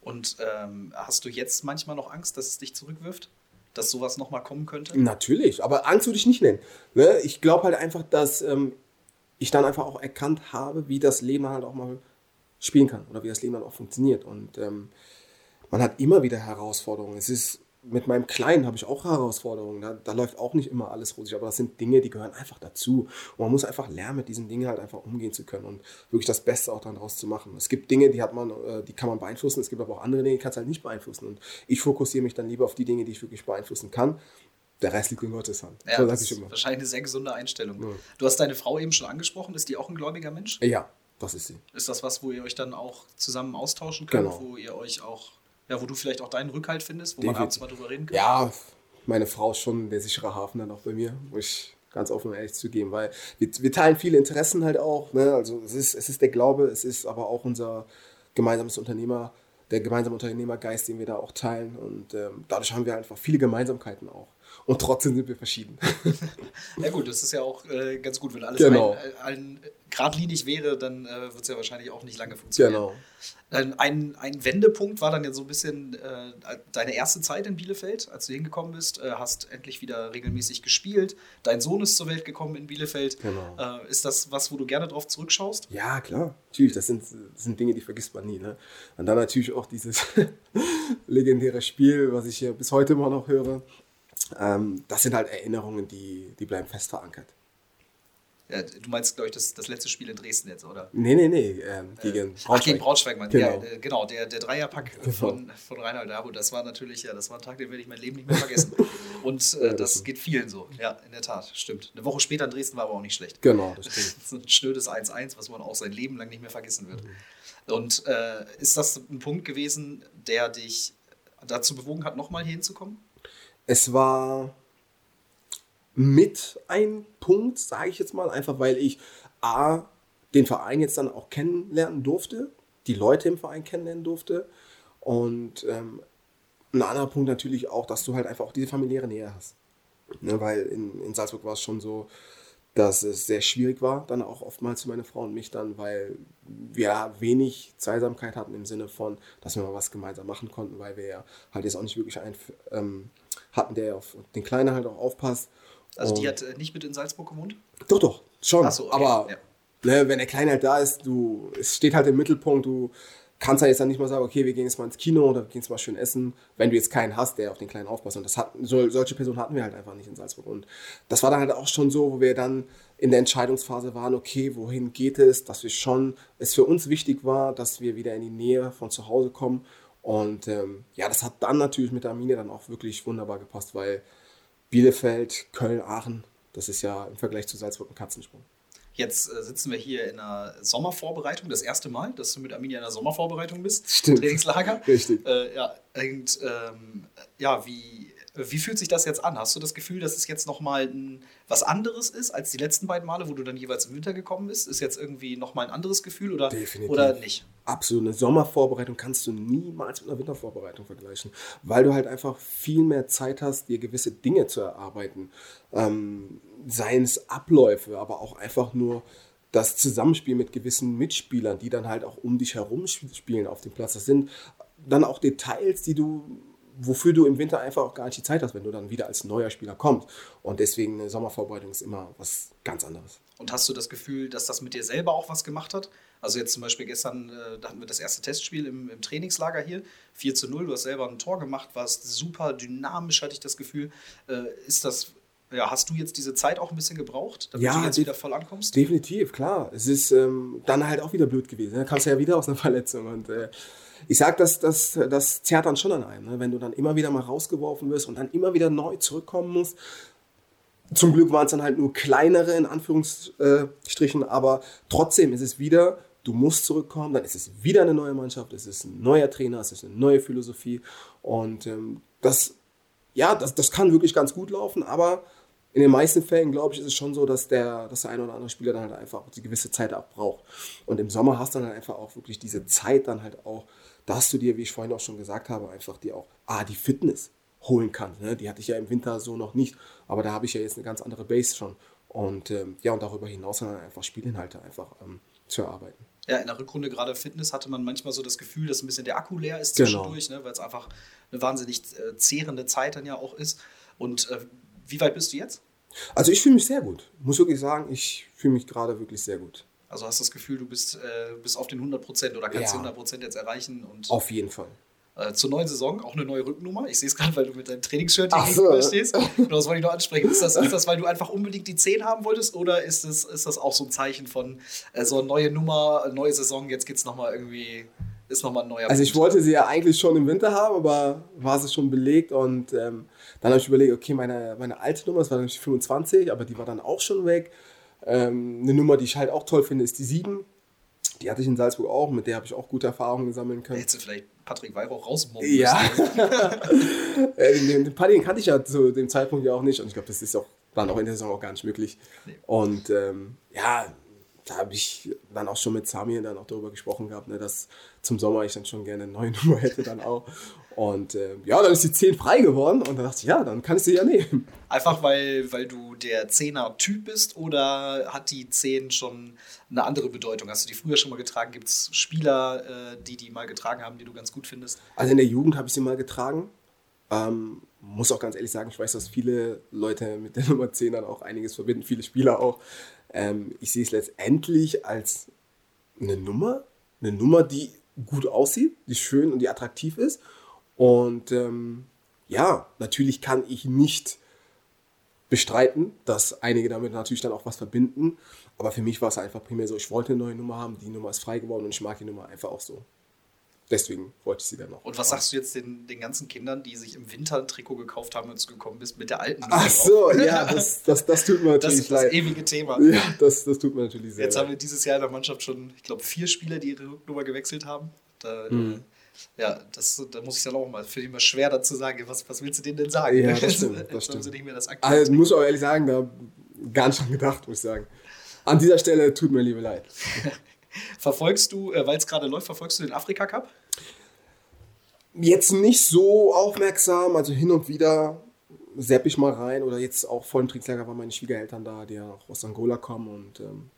Und ähm, hast du jetzt manchmal noch Angst, dass es dich zurückwirft? Dass sowas nochmal kommen könnte? Natürlich, aber Angst würde ich nicht nennen. Ne? Ich glaube halt einfach, dass ähm, ich dann einfach auch erkannt habe, wie das Leben halt auch mal spielen kann oder wie das Leben dann auch funktioniert. Und ähm, man hat immer wieder Herausforderungen. Es ist mit meinem Kleinen habe ich auch Herausforderungen. Da, da, läuft auch nicht immer alles rosig, aber das sind Dinge, die gehören einfach dazu. Und man muss einfach lernen, mit diesen Dingen halt einfach umgehen zu können und wirklich das Beste auch daraus zu machen. Es gibt Dinge, die hat man, äh, die kann man beeinflussen. Es gibt aber auch andere Dinge, die kann es halt nicht beeinflussen. Und ich fokussiere mich dann lieber auf die Dinge, die ich wirklich beeinflussen kann. Der Rest liegt in Gottes Hand. Ja, so das ist immer. wahrscheinlich eine sehr gesunde Einstellung. Ja. Du hast deine Frau eben schon angesprochen. Ist die auch ein gläubiger Mensch? Ja, das ist sie. Ist das was, wo ihr euch dann auch zusammen austauschen könnt? Genau. Wo ihr euch auch ja, wo du vielleicht auch deinen Rückhalt findest, wo Definitiv. man abends mal drüber reden kann? Ja, meine Frau ist schon der sichere Hafen dann auch bei mir, muss ich ganz offen und ehrlich zugeben, weil wir, wir teilen viele Interessen halt auch. Ne? Also es ist, es ist der Glaube, es ist aber auch unser gemeinsames Unternehmer, der gemeinsame Unternehmergeist, den wir da auch teilen. Und ähm, dadurch haben wir einfach viele Gemeinsamkeiten auch. Und trotzdem sind wir verschieden. ja gut, das ist ja auch äh, ganz gut, wenn alles genau. ein, ein, geradlinig wäre, dann äh, wird es ja wahrscheinlich auch nicht lange funktionieren. Genau. Ein, ein Wendepunkt war dann ja so ein bisschen äh, deine erste Zeit in Bielefeld, als du hingekommen bist, äh, hast endlich wieder regelmäßig gespielt. Dein Sohn ist zur Welt gekommen in Bielefeld. Genau. Äh, ist das was, wo du gerne drauf zurückschaust? Ja, klar. Natürlich, das sind, das sind Dinge, die vergisst man nie. Ne? Und dann natürlich auch dieses legendäre Spiel, was ich hier bis heute immer noch höre. Ähm, das sind halt Erinnerungen, die, die bleiben fest verankert. Ja, du meinst, glaube ich, das, das letzte Spiel in Dresden jetzt, oder? Nee, nee, nee, ähm, gegen äh, Braunschweig. Ach, gegen Braunschweig, mein. Genau. Ja, äh, genau, der, der Dreierpack genau. von, von Reinhold Dabo, das war natürlich, ja, das war ein Tag, den werde ich mein Leben nicht mehr vergessen. Und äh, das, geht vielen so, ja, in der Tat, stimmt. Eine Woche später in Dresden war aber auch nicht schlecht. Genau, das stimmt. ist ein schnödes 1-1, was man auch sein Leben lang nicht mehr vergessen wird. Mhm. Und äh, ist das ein Punkt gewesen, der dich dazu bewogen hat, nochmal hier hinzukommen? Es war mit ein Punkt, sage ich jetzt mal, einfach weil ich A, den Verein jetzt dann auch kennenlernen durfte, die Leute im Verein kennenlernen durfte und ähm, ein anderer Punkt natürlich auch, dass du halt einfach auch diese familiäre Nähe hast. Ne, weil in, in Salzburg war es schon so, dass es sehr schwierig war, dann auch oftmals für meine Frau und mich dann, weil wir wenig Zweisamkeit hatten im Sinne von, dass wir mal was gemeinsam machen konnten, weil wir ja halt jetzt auch nicht wirklich einen ähm, hatten, der auf den Kleinen halt auch aufpasst. Also die hat äh, nicht mit in Salzburg gewohnt? Doch, doch, schon. So, okay. Aber ja. ne, wenn der Kleine halt da ist, du, es steht halt im Mittelpunkt, du kannst halt jetzt dann nicht mal sagen, okay, wir gehen jetzt mal ins Kino oder wir gehen jetzt mal schön essen, wenn du jetzt keinen hast, der auf den Kleinen aufpasst. Und das hat, so, solche Personen hatten wir halt einfach nicht in Salzburg. Und das war dann halt auch schon so, wo wir dann in der Entscheidungsphase waren, okay, wohin geht es, dass wir schon, es für uns wichtig war, dass wir wieder in die Nähe von zu Hause kommen. Und ähm, ja, das hat dann natürlich mit der Arminia dann auch wirklich wunderbar gepasst, weil Bielefeld, Köln, Aachen, das ist ja im Vergleich zu Salzburg ein Katzensprung. Jetzt äh, sitzen wir hier in einer Sommervorbereitung, das erste Mal, dass du mit Arminia in einer Sommervorbereitung bist. Stimmt. Trainingslager. Richtig. Äh, ja, und ähm, ja, wie, wie fühlt sich das jetzt an? Hast du das Gefühl, dass es jetzt nochmal was anderes ist als die letzten beiden Male, wo du dann jeweils im Winter gekommen bist? Ist jetzt irgendwie nochmal ein anderes Gefühl oder, Definitiv. oder nicht? Absolut. Eine Sommervorbereitung kannst du niemals mit einer Wintervorbereitung vergleichen, weil du halt einfach viel mehr Zeit hast, dir gewisse Dinge zu erarbeiten. Ähm, seien es Abläufe, aber auch einfach nur das Zusammenspiel mit gewissen Mitspielern, die dann halt auch um dich herum spielen auf dem Platz. Das sind dann auch Details, die du wofür du im Winter einfach auch gar nicht die Zeit hast, wenn du dann wieder als neuer Spieler kommst. Und deswegen eine Sommervorbereitung ist immer was ganz anderes. Und hast du das Gefühl, dass das mit dir selber auch was gemacht hat? Also jetzt zum Beispiel gestern, äh, da hatten wir das erste Testspiel im, im, Trainingslager hier, 4 zu 0, du hast selber ein Tor gemacht, warst super dynamisch, hatte ich das Gefühl. Äh, ist das, ja, hast du jetzt diese Zeit auch ein bisschen gebraucht, damit ja, du jetzt wieder voll ankommst? Definitiv, klar. Es ist ähm, dann halt auch wieder blöd gewesen. Dann kamst du ja wieder aus einer Verletzung und äh, ich sag, das, das, das zerrt dann schon an einem, ne? wenn du dann immer wieder mal rausgeworfen wirst und dann immer wieder neu zurückkommen musst. Zum Glück waren es dann halt nur kleinere, in Anführungsstrichen, aber trotzdem ist es wieder, du musst zurückkommen, dann ist es wieder eine neue Mannschaft, es ist ein neuer Trainer, es ist eine neue Philosophie und ähm, das, ja, das, das kann wirklich ganz gut laufen, aber in den meisten Fällen, glaube ich, ist es schon so, dass der, dass der eine oder andere Spieler dann halt einfach die gewisse Zeit auch braucht. Und im Sommer hast du dann halt einfach auch wirklich diese Zeit dann halt auch, dass du dir, wie ich vorhin auch schon gesagt habe, einfach dir auch, ah, die Fitness holen kannst. Ne? Die hatte ich ja im Winter so noch nicht, aber da habe ich ja jetzt eine ganz andere Base schon. Und ähm, ja, und darüber hinaus dann einfach Spielinhalte einfach ähm, zu erarbeiten. Ja, in der Rückrunde gerade Fitness hatte man manchmal so das Gefühl, dass ein bisschen der Akku leer ist genau. zwischendurch, genau. ne, weil es einfach eine wahnsinnig äh, zehrende Zeit dann ja auch ist. Und äh, wie weit bist du jetzt? Also ich fühle mich sehr gut. Muss wirklich sagen, ich fühle mich gerade wirklich sehr gut. Also hast du das Gefühl, du bist, äh, bist auf den 100 Prozent oder kannst ja. die 100 Prozent jetzt erreichen? Und auf jeden Fall. Äh, zur neuen Saison auch eine neue Rückennummer. Ich sehe es gerade, weil du mit deinem Trainingsshirt hier so. stehst. Genau, das wollte ich noch ansprechen. Ist das, ist das, weil du einfach unbedingt die 10 haben wolltest oder ist das, ist das auch so ein Zeichen von äh, so eine neue Nummer, neue Saison, jetzt geht es nochmal irgendwie ist nochmal ein neuer Also ich wollte sie ja eigentlich schon im Winter haben, aber war sie schon belegt und ähm, dann habe ich überlegt, okay, meine, meine alte Nummer, das war nämlich 25, aber die war dann auch schon weg. Ähm, eine Nummer, die ich halt auch toll finde, ist die 7. Die hatte ich in Salzburg auch, mit der habe ich auch gute Erfahrungen sammeln können. Hättest du vielleicht Patrick Weihrauch rausmobben Ja. Äh, den, den Paddy kannte ich ja zu dem Zeitpunkt ja auch nicht und ich glaube, das ist auch dann auch in der Saison auch gar nicht möglich. Nee. Und ähm, ja, da habe ich dann auch schon mit Samir dann auch darüber gesprochen gehabt, ne, dass zum Sommer ich dann schon gerne eine neue Nummer hätte dann auch. Und äh, ja, dann ist die 10 frei geworden und dann dachte ich, ja, dann kann ich sie ja nehmen. Einfach weil, weil du der 10er-Typ bist oder hat die 10 schon eine andere Bedeutung? Hast du die früher schon mal getragen? Gibt es Spieler, äh, die die mal getragen haben, die du ganz gut findest? Also in der Jugend habe ich sie mal getragen. Ähm, muss auch ganz ehrlich sagen, ich weiß, dass viele Leute mit der Nummer 10 dann auch einiges verbinden, viele Spieler auch. Ähm, ich sehe es letztendlich als eine Nummer, eine Nummer, die gut aussieht, die schön und die attraktiv ist. Und ähm, ja, natürlich kann ich nicht bestreiten, dass einige damit natürlich dann auch was verbinden. Aber für mich war es einfach primär so, ich wollte eine neue Nummer haben, die Nummer ist frei geworden und ich mag die Nummer einfach auch so deswegen wollte ich sie dann noch. Und was sagst du jetzt den, den ganzen Kindern, die sich im Winter ein Trikot gekauft haben, als du gekommen bist, mit der alten Nummer? Ach so, ja, das, das, das tut mir natürlich leid. Das ist das ewige Thema. Ja, das, das tut mir natürlich sehr Jetzt leid. haben wir dieses Jahr in der Mannschaft schon, ich glaube, vier Spieler, die ihre Nummer gewechselt haben. Da, mhm. äh, ja, das, da muss ich dann auch mal, für die mal schwer dazu sagen, was, was willst du denen denn sagen? Ja, das stimmt. Das stimmt. Sie nicht mehr das also, muss auch ehrlich sagen, da gar nicht dran gedacht, muss ich sagen. An dieser Stelle tut mir liebe leid. verfolgst du, äh, weil es gerade läuft, verfolgst du den Afrika Cup? Jetzt nicht so aufmerksam, also hin und wieder sepp ich mal rein oder jetzt auch vor dem Trinkslager waren meine Schwiegereltern da, die ja aus Angola kommen und ähm,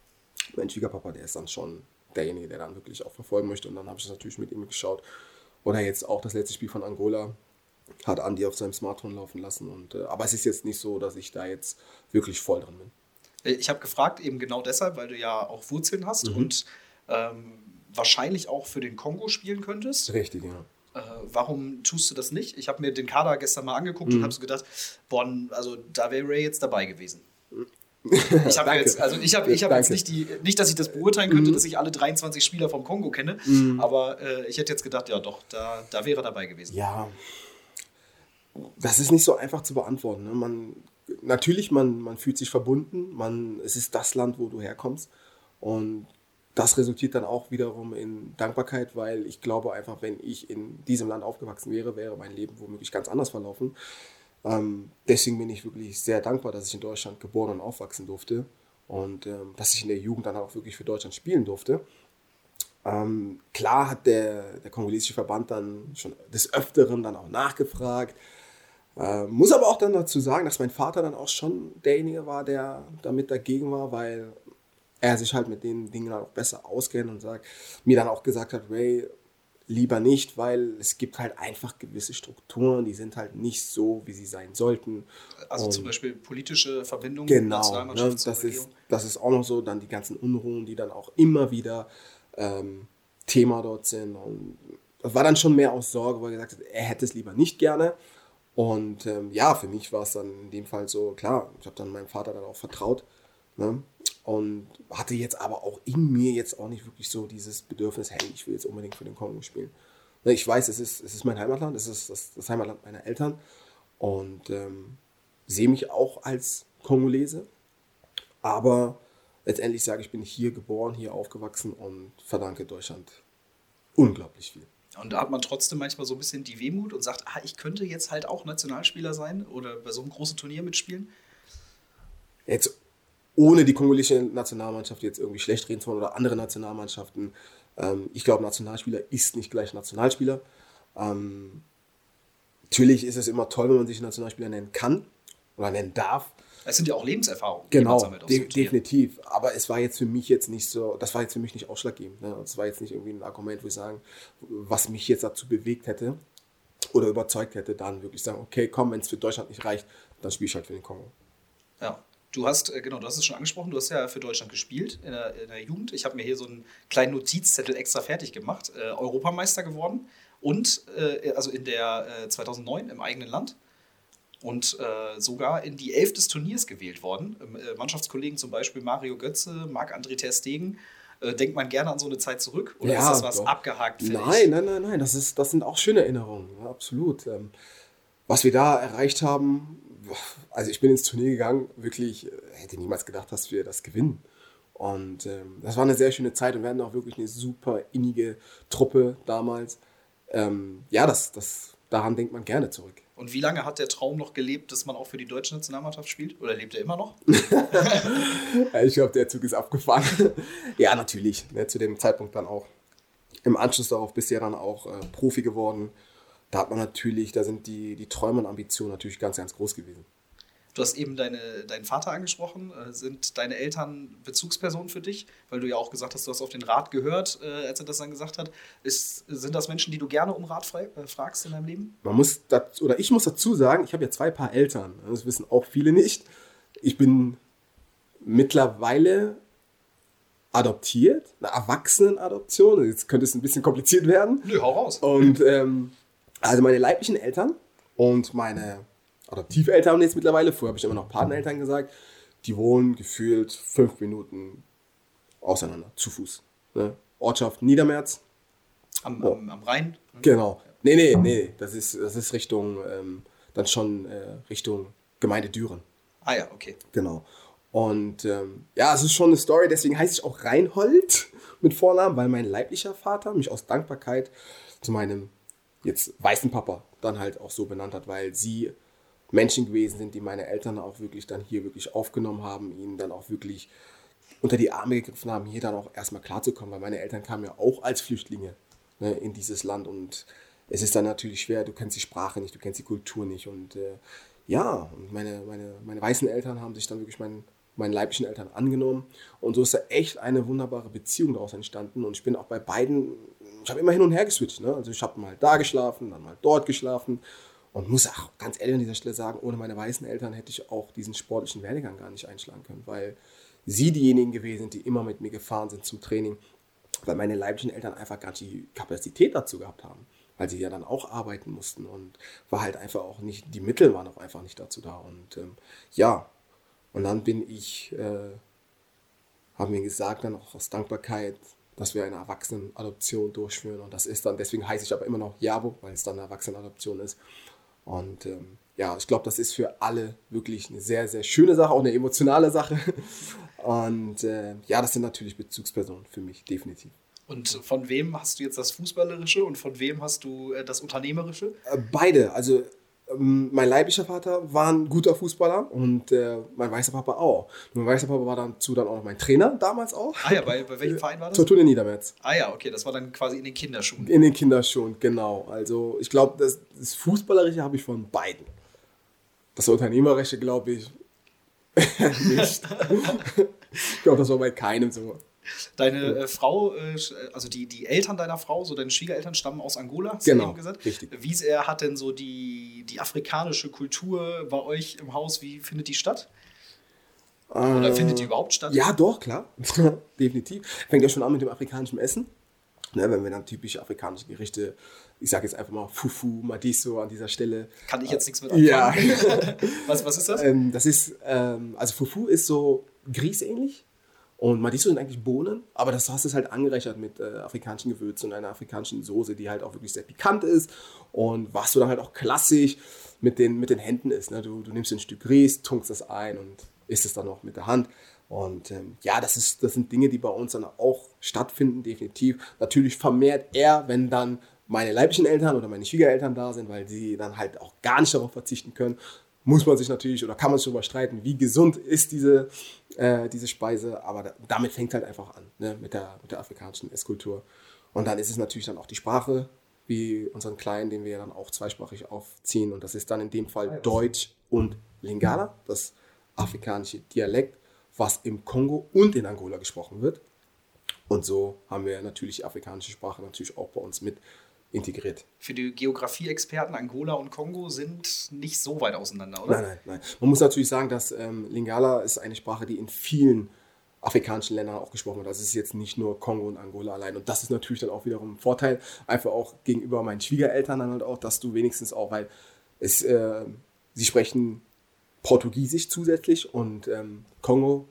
mein Schwiegerpapa, der ist dann schon derjenige, der dann wirklich auch verfolgen möchte und dann habe ich das natürlich mit ihm geschaut. Oder jetzt auch das letzte Spiel von Angola hat Andi auf seinem Smartphone laufen lassen und äh, aber es ist jetzt nicht so, dass ich da jetzt wirklich voll drin bin. Äh, ich habe gefragt eben genau deshalb, weil du ja auch Wurzeln hast mhm. und ähm, wahrscheinlich auch für den Kongo spielen könntest. Richtig, ja äh, warum tust du das nicht? Ich habe mir den Kader gestern mal angeguckt mhm. und habe so gedacht, boah, also da wäre Ray jetzt dabei gewesen. Ich habe jetzt, also ich habe ich hab jetzt nicht die, nicht, dass ich das beurteilen könnte, mhm. dass ich alle 23 Spieler vom Kongo kenne, mhm. aber äh, ich hätte jetzt gedacht, ja doch, da, da wäre er dabei gewesen. Ja, das ist nicht so einfach zu beantworten. Ne? Man, natürlich, man, man fühlt sich verbunden, man, es ist das Land, wo du herkommst und das resultiert dann auch wiederum in Dankbarkeit, weil ich glaube einfach, wenn ich in diesem Land aufgewachsen wäre, wäre mein Leben womöglich ganz anders verlaufen. Ähm, deswegen bin ich wirklich sehr dankbar, dass ich in Deutschland geboren und aufwachsen durfte und ähm, dass ich in der Jugend dann auch wirklich für Deutschland spielen durfte. Ähm, klar hat der, der kongolesische Verband dann schon des Öfteren dann auch nachgefragt. Äh, muss aber auch dann dazu sagen, dass mein Vater dann auch schon derjenige war, der damit dagegen war, weil er sich halt mit den Dingen auch besser auskennt und sagt, mir dann auch gesagt hat, Ray, lieber nicht, weil es gibt halt einfach gewisse Strukturen, die sind halt nicht so, wie sie sein sollten. Also und zum Beispiel politische Verbindungen. Genau, ne, das, ist, das ist auch noch so, dann die ganzen Unruhen, die dann auch immer wieder ähm, Thema dort sind. Und das war dann schon mehr aus Sorge, weil er gesagt hat, er hätte es lieber nicht gerne. Und ähm, ja, für mich war es dann in dem Fall so, klar, ich habe dann meinem Vater dann auch vertraut. Ne? Und hatte jetzt aber auch in mir jetzt auch nicht wirklich so dieses Bedürfnis, hey, ich will jetzt unbedingt für den Kongo spielen. Ne, ich weiß, es ist, es ist mein Heimatland, es ist das, das Heimatland meiner Eltern und ähm, sehe mich auch als Kongolese. Aber letztendlich sage ich, bin hier geboren, hier aufgewachsen und verdanke Deutschland unglaublich viel. Und da hat man trotzdem manchmal so ein bisschen die Wehmut und sagt, ah, ich könnte jetzt halt auch Nationalspieler sein oder bei so einem großen Turnier mitspielen. Jetzt ohne die kongolesische Nationalmannschaft jetzt irgendwie schlecht reden zu wollen oder andere Nationalmannschaften. Ähm, ich glaube, Nationalspieler ist nicht gleich Nationalspieler. Ähm, natürlich ist es immer toll, wenn man sich Nationalspieler nennen kann oder nennen darf. Es sind ja auch Lebenserfahrungen. Genau, de definitiv. Aber es war jetzt für mich jetzt nicht so, das war jetzt für mich nicht ausschlaggebend. Ne? Das war jetzt nicht irgendwie ein Argument, wo ich sagen, was mich jetzt dazu bewegt hätte oder überzeugt hätte, dann wirklich sagen, okay, komm, wenn es für Deutschland nicht reicht, dann spiele ich halt für den Kongo. Ja. Du hast, äh, genau, du hast es schon angesprochen, du hast ja für Deutschland gespielt in der, in der Jugend. Ich habe mir hier so einen kleinen Notizzettel extra fertig gemacht. Äh, Europameister geworden und äh, also in der äh, 2009 im eigenen Land und äh, sogar in die Elf des Turniers gewählt worden. Ähm, äh, Mannschaftskollegen zum Beispiel Mario Götze, Marc-André Ter Stegen. Denkt man gerne an so eine Zeit zurück? Oder Ja, ist das was doch. abgehakt? Nein, nein, nein, nein, das, ist, das sind auch schöne Erinnerungen, ja, absolut. Ähm, was wir da erreicht haben, also ich bin ins Turnier gegangen, wirklich, äh, hätte niemals gedacht, dass wir das gewinnen. Und ähm, das war eine sehr schöne Zeit und wir hatten auch wirklich eine super innige Truppe damals. Ähm, ja, das, das, daran denkt man gerne zurück. Und wie lange hat der Traum noch gelebt, dass man auch für die deutsche Nationalmannschaft spielt? Oder lebt er immer noch? Ich glaube, der Zug ist abgefahren. ja, natürlich. Ne, zu dem Zeitpunkt dann auch. Im Anschluss darauf bist du ja dann auch äh, Profi geworden. Da hat man natürlich, da sind die, die Träume und Ambitionen natürlich ganz, ganz groß gewesen. Du hast eben deine, deinen Vater angesprochen. Äh, Sind deine Eltern Bezugspersonen für dich? Weil du ja auch gesagt hast, du hast auf den Rat gehört, äh, als er das dann gesagt hat. Ist, sind das Menschen, die du gerne um Rat frei, äh, fragst in deinem Leben? Man muss, dazu, oder ich muss dazu sagen, ich habe ja zwei Paar Eltern. Das wissen auch viele nicht. Ich bin mittlerweile adoptiert, eine Erwachsenenadoption. Jetzt könnte es ein bisschen kompliziert werden. Nö, hau raus. Und ähm, also meine leiblichen Eltern und meine Adoptiveltern jetzt mittlerweile, vorher habe ich immer noch Pateneltern gesagt, die wohnen gefühlt fünf Minuten auseinander, zu Fuß. Ne? Ortschaft Niedermerz. Am, am, am Rhein? Genau. Nee, nee, nee, das ist, das ist Richtung, ähm, dann schon äh, Richtung Gemeinde Düren. Ah ja, okay. Genau. Und ähm, ja, es ist schon eine Story, deswegen heiße ich auch Reinhold mit Vornamen, weil mein leiblicher Vater mich aus Dankbarkeit zu meinem jetzt weißen Papa dann halt auch so benannt hat, weil sie Menschen gewesen sind, die meine Eltern auch wirklich dann hier wirklich aufgenommen haben, ihnen dann auch wirklich unter die Arme gegriffen haben, hier dann auch erstmal klarzukommen, weil meine Eltern kamen ja auch als Flüchtlinge ne, in dieses Land und es ist dann natürlich schwer, du kennst die Sprache nicht, du kennst die Kultur nicht und äh, ja, und meine, meine, meine weißen Eltern haben sich dann wirklich meinen, meinen leiblichen Eltern angenommen. Und so ist da echt eine wunderbare Beziehung daraus entstanden. Und ich bin auch bei beiden, ich habe immer hin und her geswitcht, ne? also ich habe mal da geschlafen, dann mal dort geschlafen. Und muss auch ganz ehrlich an dieser Stelle sagen, ohne meine weißen Eltern hätte ich auch diesen sportlichen Werdegang gar nicht einschlagen können, weil sie diejenigen gewesen sind, die immer mit mir gefahren sind zum Training, weil meine leiblichen Eltern einfach gar nicht die Kapazität dazu gehabt haben, weil sie ja dann auch arbeiten mussten und war halt einfach auch nicht, die Mittel waren auch einfach nicht dazu da. Und ähm, ja, und dann bin ich, äh, haben wir gesagt, dann auch aus Dankbarkeit, dass wir eine Erwachsenenadoption durchführen und das ist dann, deswegen heiße ich aber immer noch Jabo, weil es dann eine Erwachsenenadoption ist und ähm, ja, ich glaube, das ist für alle wirklich eine sehr, sehr schöne Sache, auch eine emotionale Sache. Und äh, ja, das sind natürlich Bezugspersonen für mich, definitiv. Und von wem hast du jetzt das Fußballerische und von wem hast du äh, das Unternehmerische? Äh, beide, also mein leiblicher Vater war ein guter Fußballer und äh, mein weißer Papa auch. Und mein weißer Papa war dazu dann auch noch mein Trainer, damals auch. Ah ja, bei, bei welchem Verein war das? Fortuna Niedermetz. Ah ja, okay, das war dann quasi in den Kinderschuhen. In den Kinderschuhen, genau. Also ich glaube, das, das Fußballerische habe ich von beiden. Das Unternehmerische glaube ich nicht. ich glaube, das war bei keinem so. Deine äh, Frau, äh, sch- also die, die Eltern deiner Frau, so deine Schwiegereltern stammen aus Angola, hast Genau, du eben gesagt. richtig. Wie sehr hat denn so die, die afrikanische Kultur bei euch im Haus, wie findet die statt? Oder findet die überhaupt statt? Äh, Ja, doch, klar. Definitiv. Fängt ja schon an mit dem afrikanischen Essen. Ne, wenn wir dann typische afrikanische Gerichte, ich sage jetzt einfach mal Fufu, Madiso an dieser Stelle. Kann ich jetzt nichts mit anfangen. Ja. Was, was ist das? ähm, das ist, ähm, also Fufu ist so grießähnlich Und Madiso sind eigentlich Bohnen, aber das hast du halt angereichert mit äh, afrikanischen Gewürzen und einer afrikanischen Soße, die halt auch wirklich sehr pikant ist. Und was du dann halt auch klassisch mit den, mit den Händen isst. Ne? Du, du nimmst ein Stück Ries, tunkst das ein und isst es dann noch mit der Hand. Und ähm, ja, das, ist, das sind Dinge, die bei uns dann auch stattfinden, definitiv. Natürlich vermehrt eher, wenn dann meine leiblichen Eltern oder meine Schwiegereltern da sind, weil sie dann halt auch gar nicht darauf verzichten können muss man sich natürlich oder kann man sich darüber streiten, wie gesund ist diese, äh, diese Speise, aber da, damit fängt halt einfach an, ne, mit, der, mit der afrikanischen Esskultur. Und dann ist es natürlich dann auch die Sprache, wie unseren Kleinen, den wir dann auch zweisprachig aufziehen. Und das ist dann in dem Fall Deutsch und Lingala, das afrikanische Dialekt, was im Kongo und in Angola gesprochen wird. Und so haben wir natürlich die afrikanische Sprache natürlich auch bei uns mit integriert. Für die Geografie-Experten Angola und Kongo sind nicht so weit auseinander, oder? Nein, nein, nein. Man muss natürlich sagen, dass ähm, Lingala ist eine Sprache, die in vielen afrikanischen Ländern auch gesprochen wird. Das ist jetzt nicht nur Kongo und Angola allein. Und das ist natürlich dann auch wiederum ein Vorteil, einfach auch gegenüber meinen Schwiegereltern dann halt auch, dass du wenigstens auch, weil es, äh, sie sprechen Portugiesisch zusätzlich und ähm, Kongo,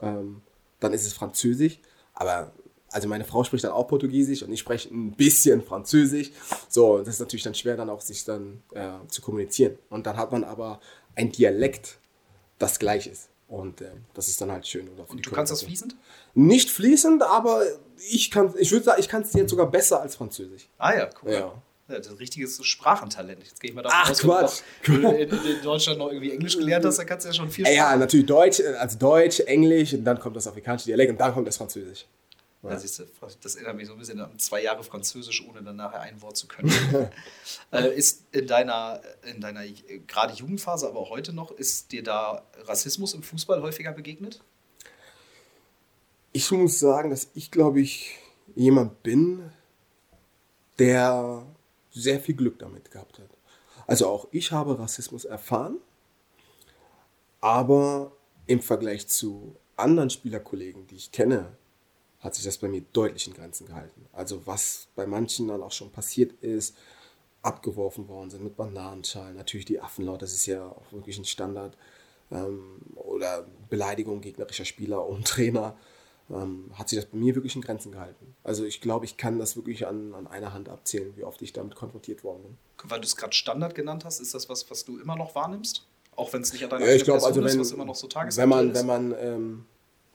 ähm, dann ist es Französisch. Aber also meine Frau spricht dann auch Portugiesisch und ich spreche ein bisschen Französisch. So, das ist natürlich dann schwer, dann auch sich dann äh, zu kommunizieren. Und dann hat man aber ein Dialekt, das gleich ist. Und äh, das ist dann halt schön. und du kannst das fließend? Nicht fließend, aber ich kann, ich würde sagen, ich kann es jetzt sogar besser als Französisch. Ah ja, cool. Ja. Ja, das ist ein richtiges Sprachentalent. Jetzt gehe ich mal davon Ach, aus, Quatsch. wenn du in, in, Deutschland noch irgendwie Englisch gelernt hast, dann kannst du ja schon viel Ja, natürlich Deutsch, also Deutsch, Englisch, und dann kommt das afrikanische Dialekt und dann kommt das Französisch. Ja. Das, ist, das erinnert mich so ein bisschen an zwei Jahre Französisch, ohne dann nachher ein Wort zu können. äh, ist in deiner, in deiner gerade Jugendphase, aber auch heute noch, ist dir da Rassismus im Fußball häufiger begegnet? Ich muss sagen, dass ich, glaube ich, jemand bin, der sehr viel Glück damit gehabt hat. Also auch ich habe Rassismus erfahren, aber im Vergleich zu anderen Spielerkollegen, die ich kenne, hat sich das bei mir deutlich in Grenzen gehalten. Also was bei manchen dann auch schon passiert ist, abgeworfen worden sind mit Bananenschalen, natürlich die Affenlaut, das ist ja auch wirklich ein Standard, ähm, oder Beleidigung gegnerischer Spieler und Trainer, ähm, hat sich das bei mir wirklich in Grenzen gehalten. Also ich glaube, ich kann das wirklich an, an einer Hand abzählen, wie oft ich damit konfrontiert worden bin. Weil du es gerade Standard genannt hast, ist das was, was du immer noch wahrnimmst? Auch wenn es nicht an deiner ja, ich glaub, also wenn, ist, was immer noch so wenn man, ist? Wenn man ähm,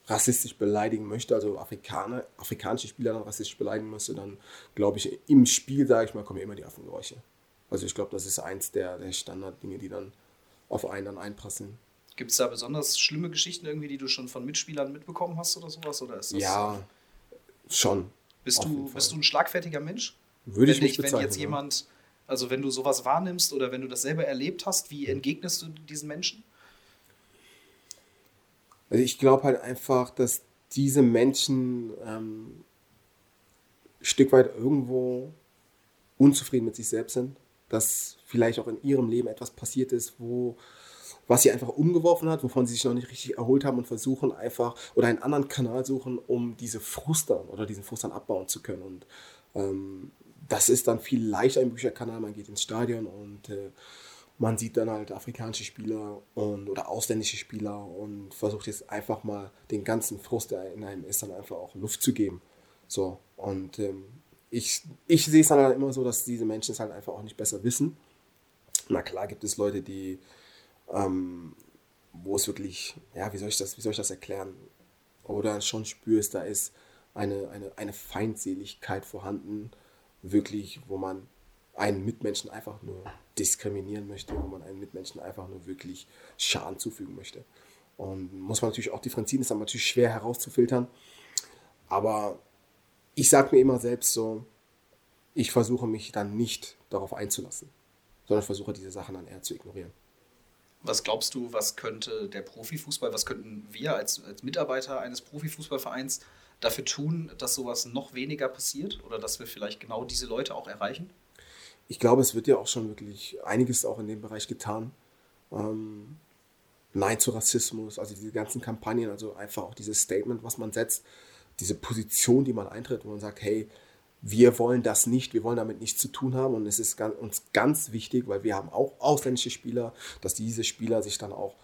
rassistisch beleidigen möchte, also Afrikaner, afrikanische Spieler dann rassistisch beleidigen müsste, dann glaube ich, im Spiel, sage ich mal, kommen immer die Affengeräusche. Also ich glaube, das ist eins der, der Standarddinge, die dann auf einen dann einpassen. Gibt es da besonders schlimme Geschichten irgendwie, die du schon von Mitspielern mitbekommen hast oder sowas? Oder ist das ja, schon. Bist du, bist du ein schlagfertiger Mensch? Würde ich nicht Wenn jetzt jemand, also wenn du sowas wahrnimmst oder wenn du das selber erlebt hast, wie entgegnest du diesen Menschen? Also ich glaube halt einfach, dass diese Menschen ähm, ein Stück weit irgendwo unzufrieden mit sich selbst sind, dass vielleicht auch in ihrem Leben etwas passiert ist, wo was sie einfach umgeworfen hat, wovon sie sich noch nicht richtig erholt haben und versuchen einfach oder einen anderen Kanal suchen, um diese Frust dann oder diesen Frust dann abbauen zu können. Und ähm, das ist dann viel leichter im Bücherkanal. Man geht ins Stadion und äh, man sieht dann halt afrikanische Spieler und, oder ausländische Spieler und versucht jetzt einfach mal den ganzen Frust, der in einem ist, dann einfach auch Luft zu geben. So, und ähm, ich, ich sehe es dann halt immer so, dass diese Menschen es halt einfach auch nicht besser wissen. Na klar gibt es Leute, die, ähm, wo es wirklich, ja, wie soll ich das, wie soll ich das erklären? Oder schon spürst, da ist eine, eine, eine Feindseligkeit vorhanden, wirklich, wo man einen Mitmenschen einfach nur diskriminieren möchte, wo man einen Mitmenschen einfach nur wirklich Schaden zufügen möchte. Und muss man natürlich auch differenzieren, ist dann natürlich schwer herauszufiltern. Aber ich sage mir immer selbst so, ich versuche mich dann nicht darauf einzulassen, sondern versuche diese Sachen dann eher zu ignorieren. Was glaubst du, was könnte der Profifußball, was könnten wir als, als Mitarbeiter eines Profifußballvereins dafür tun, dass sowas noch weniger passiert oder dass wir vielleicht genau diese Leute auch erreichen? Ich glaube, es wird ja auch schon wirklich einiges auch in dem Bereich getan. Ähm, Nein zu Rassismus, also diese ganzen Kampagnen, also einfach auch dieses Statement, was man setzt, diese Position, die man eintritt, wo man sagt, hey, wir wollen das nicht, wir wollen damit nichts zu tun haben und es ist uns ganz wichtig, weil wir haben auch ausländische Spieler, dass diese Spieler sich dann auch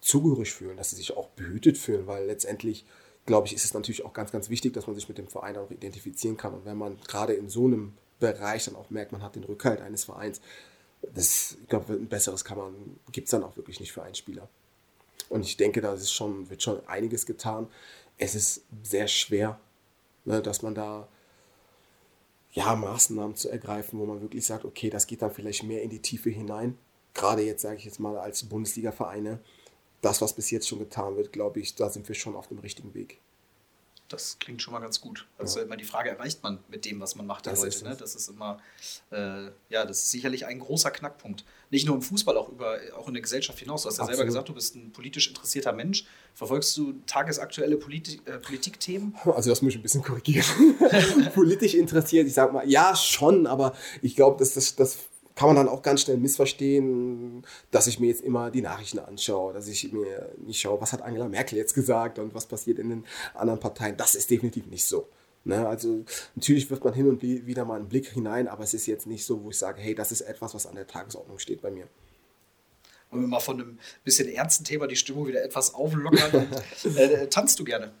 zugehörig fühlen, dass sie sich auch behütet fühlen, weil letztendlich glaube ich, ist es natürlich auch ganz, ganz wichtig, dass man sich mit dem Verein auch identifizieren kann. Und wenn man gerade in so einem Bereich dann auch merkt, man hat den Rückhalt eines Vereins, das, ich glaube, ein besseres kann man, gibt es dann auch wirklich nicht für einen Spieler. Und ich denke, da ist schon, wird schon einiges getan. Es ist sehr schwer, ne, dass man da ja, Maßnahmen zu ergreifen, wo man wirklich sagt, okay, das geht dann vielleicht mehr in die Tiefe hinein. Gerade jetzt, sage ich jetzt mal, als Bundesliga-Vereine, das, was bis jetzt schon getan wird, glaube ich, da sind wir schon auf dem richtigen Weg. Das klingt schon mal ganz gut. Also ja. immer die Frage, erreicht man mit dem, was man macht, das Leute. Ne? Das ist immer, äh, ja, das ist sicherlich ein großer Knackpunkt. Nicht nur im Fußball, auch, über, auch in der Gesellschaft hinaus. Du hast ja Absolut. selber gesagt, du bist ein politisch interessierter Mensch. Verfolgst du tagesaktuelle Politik, äh, Politikthemen? Also das muss ich ein bisschen korrigieren. politisch interessiert, ich sag mal, ja, schon, aber ich glaube, dass das, das kann man dann auch ganz schnell missverstehen, dass ich mir jetzt immer die Nachrichten anschaue, dass ich mir nicht schaue, was hat Angela Merkel jetzt gesagt und was passiert in den anderen Parteien. Das ist definitiv nicht so. Ne? Also natürlich wirft man hin und wieder mal einen Blick hinein, aber es ist jetzt nicht so, wo ich sage, hey, das ist etwas, was an der Tagesordnung steht bei mir. Wollen wir mal von einem bisschen ernsten Thema die Stimmung wieder etwas auflockern. äh, tanzt du gerne?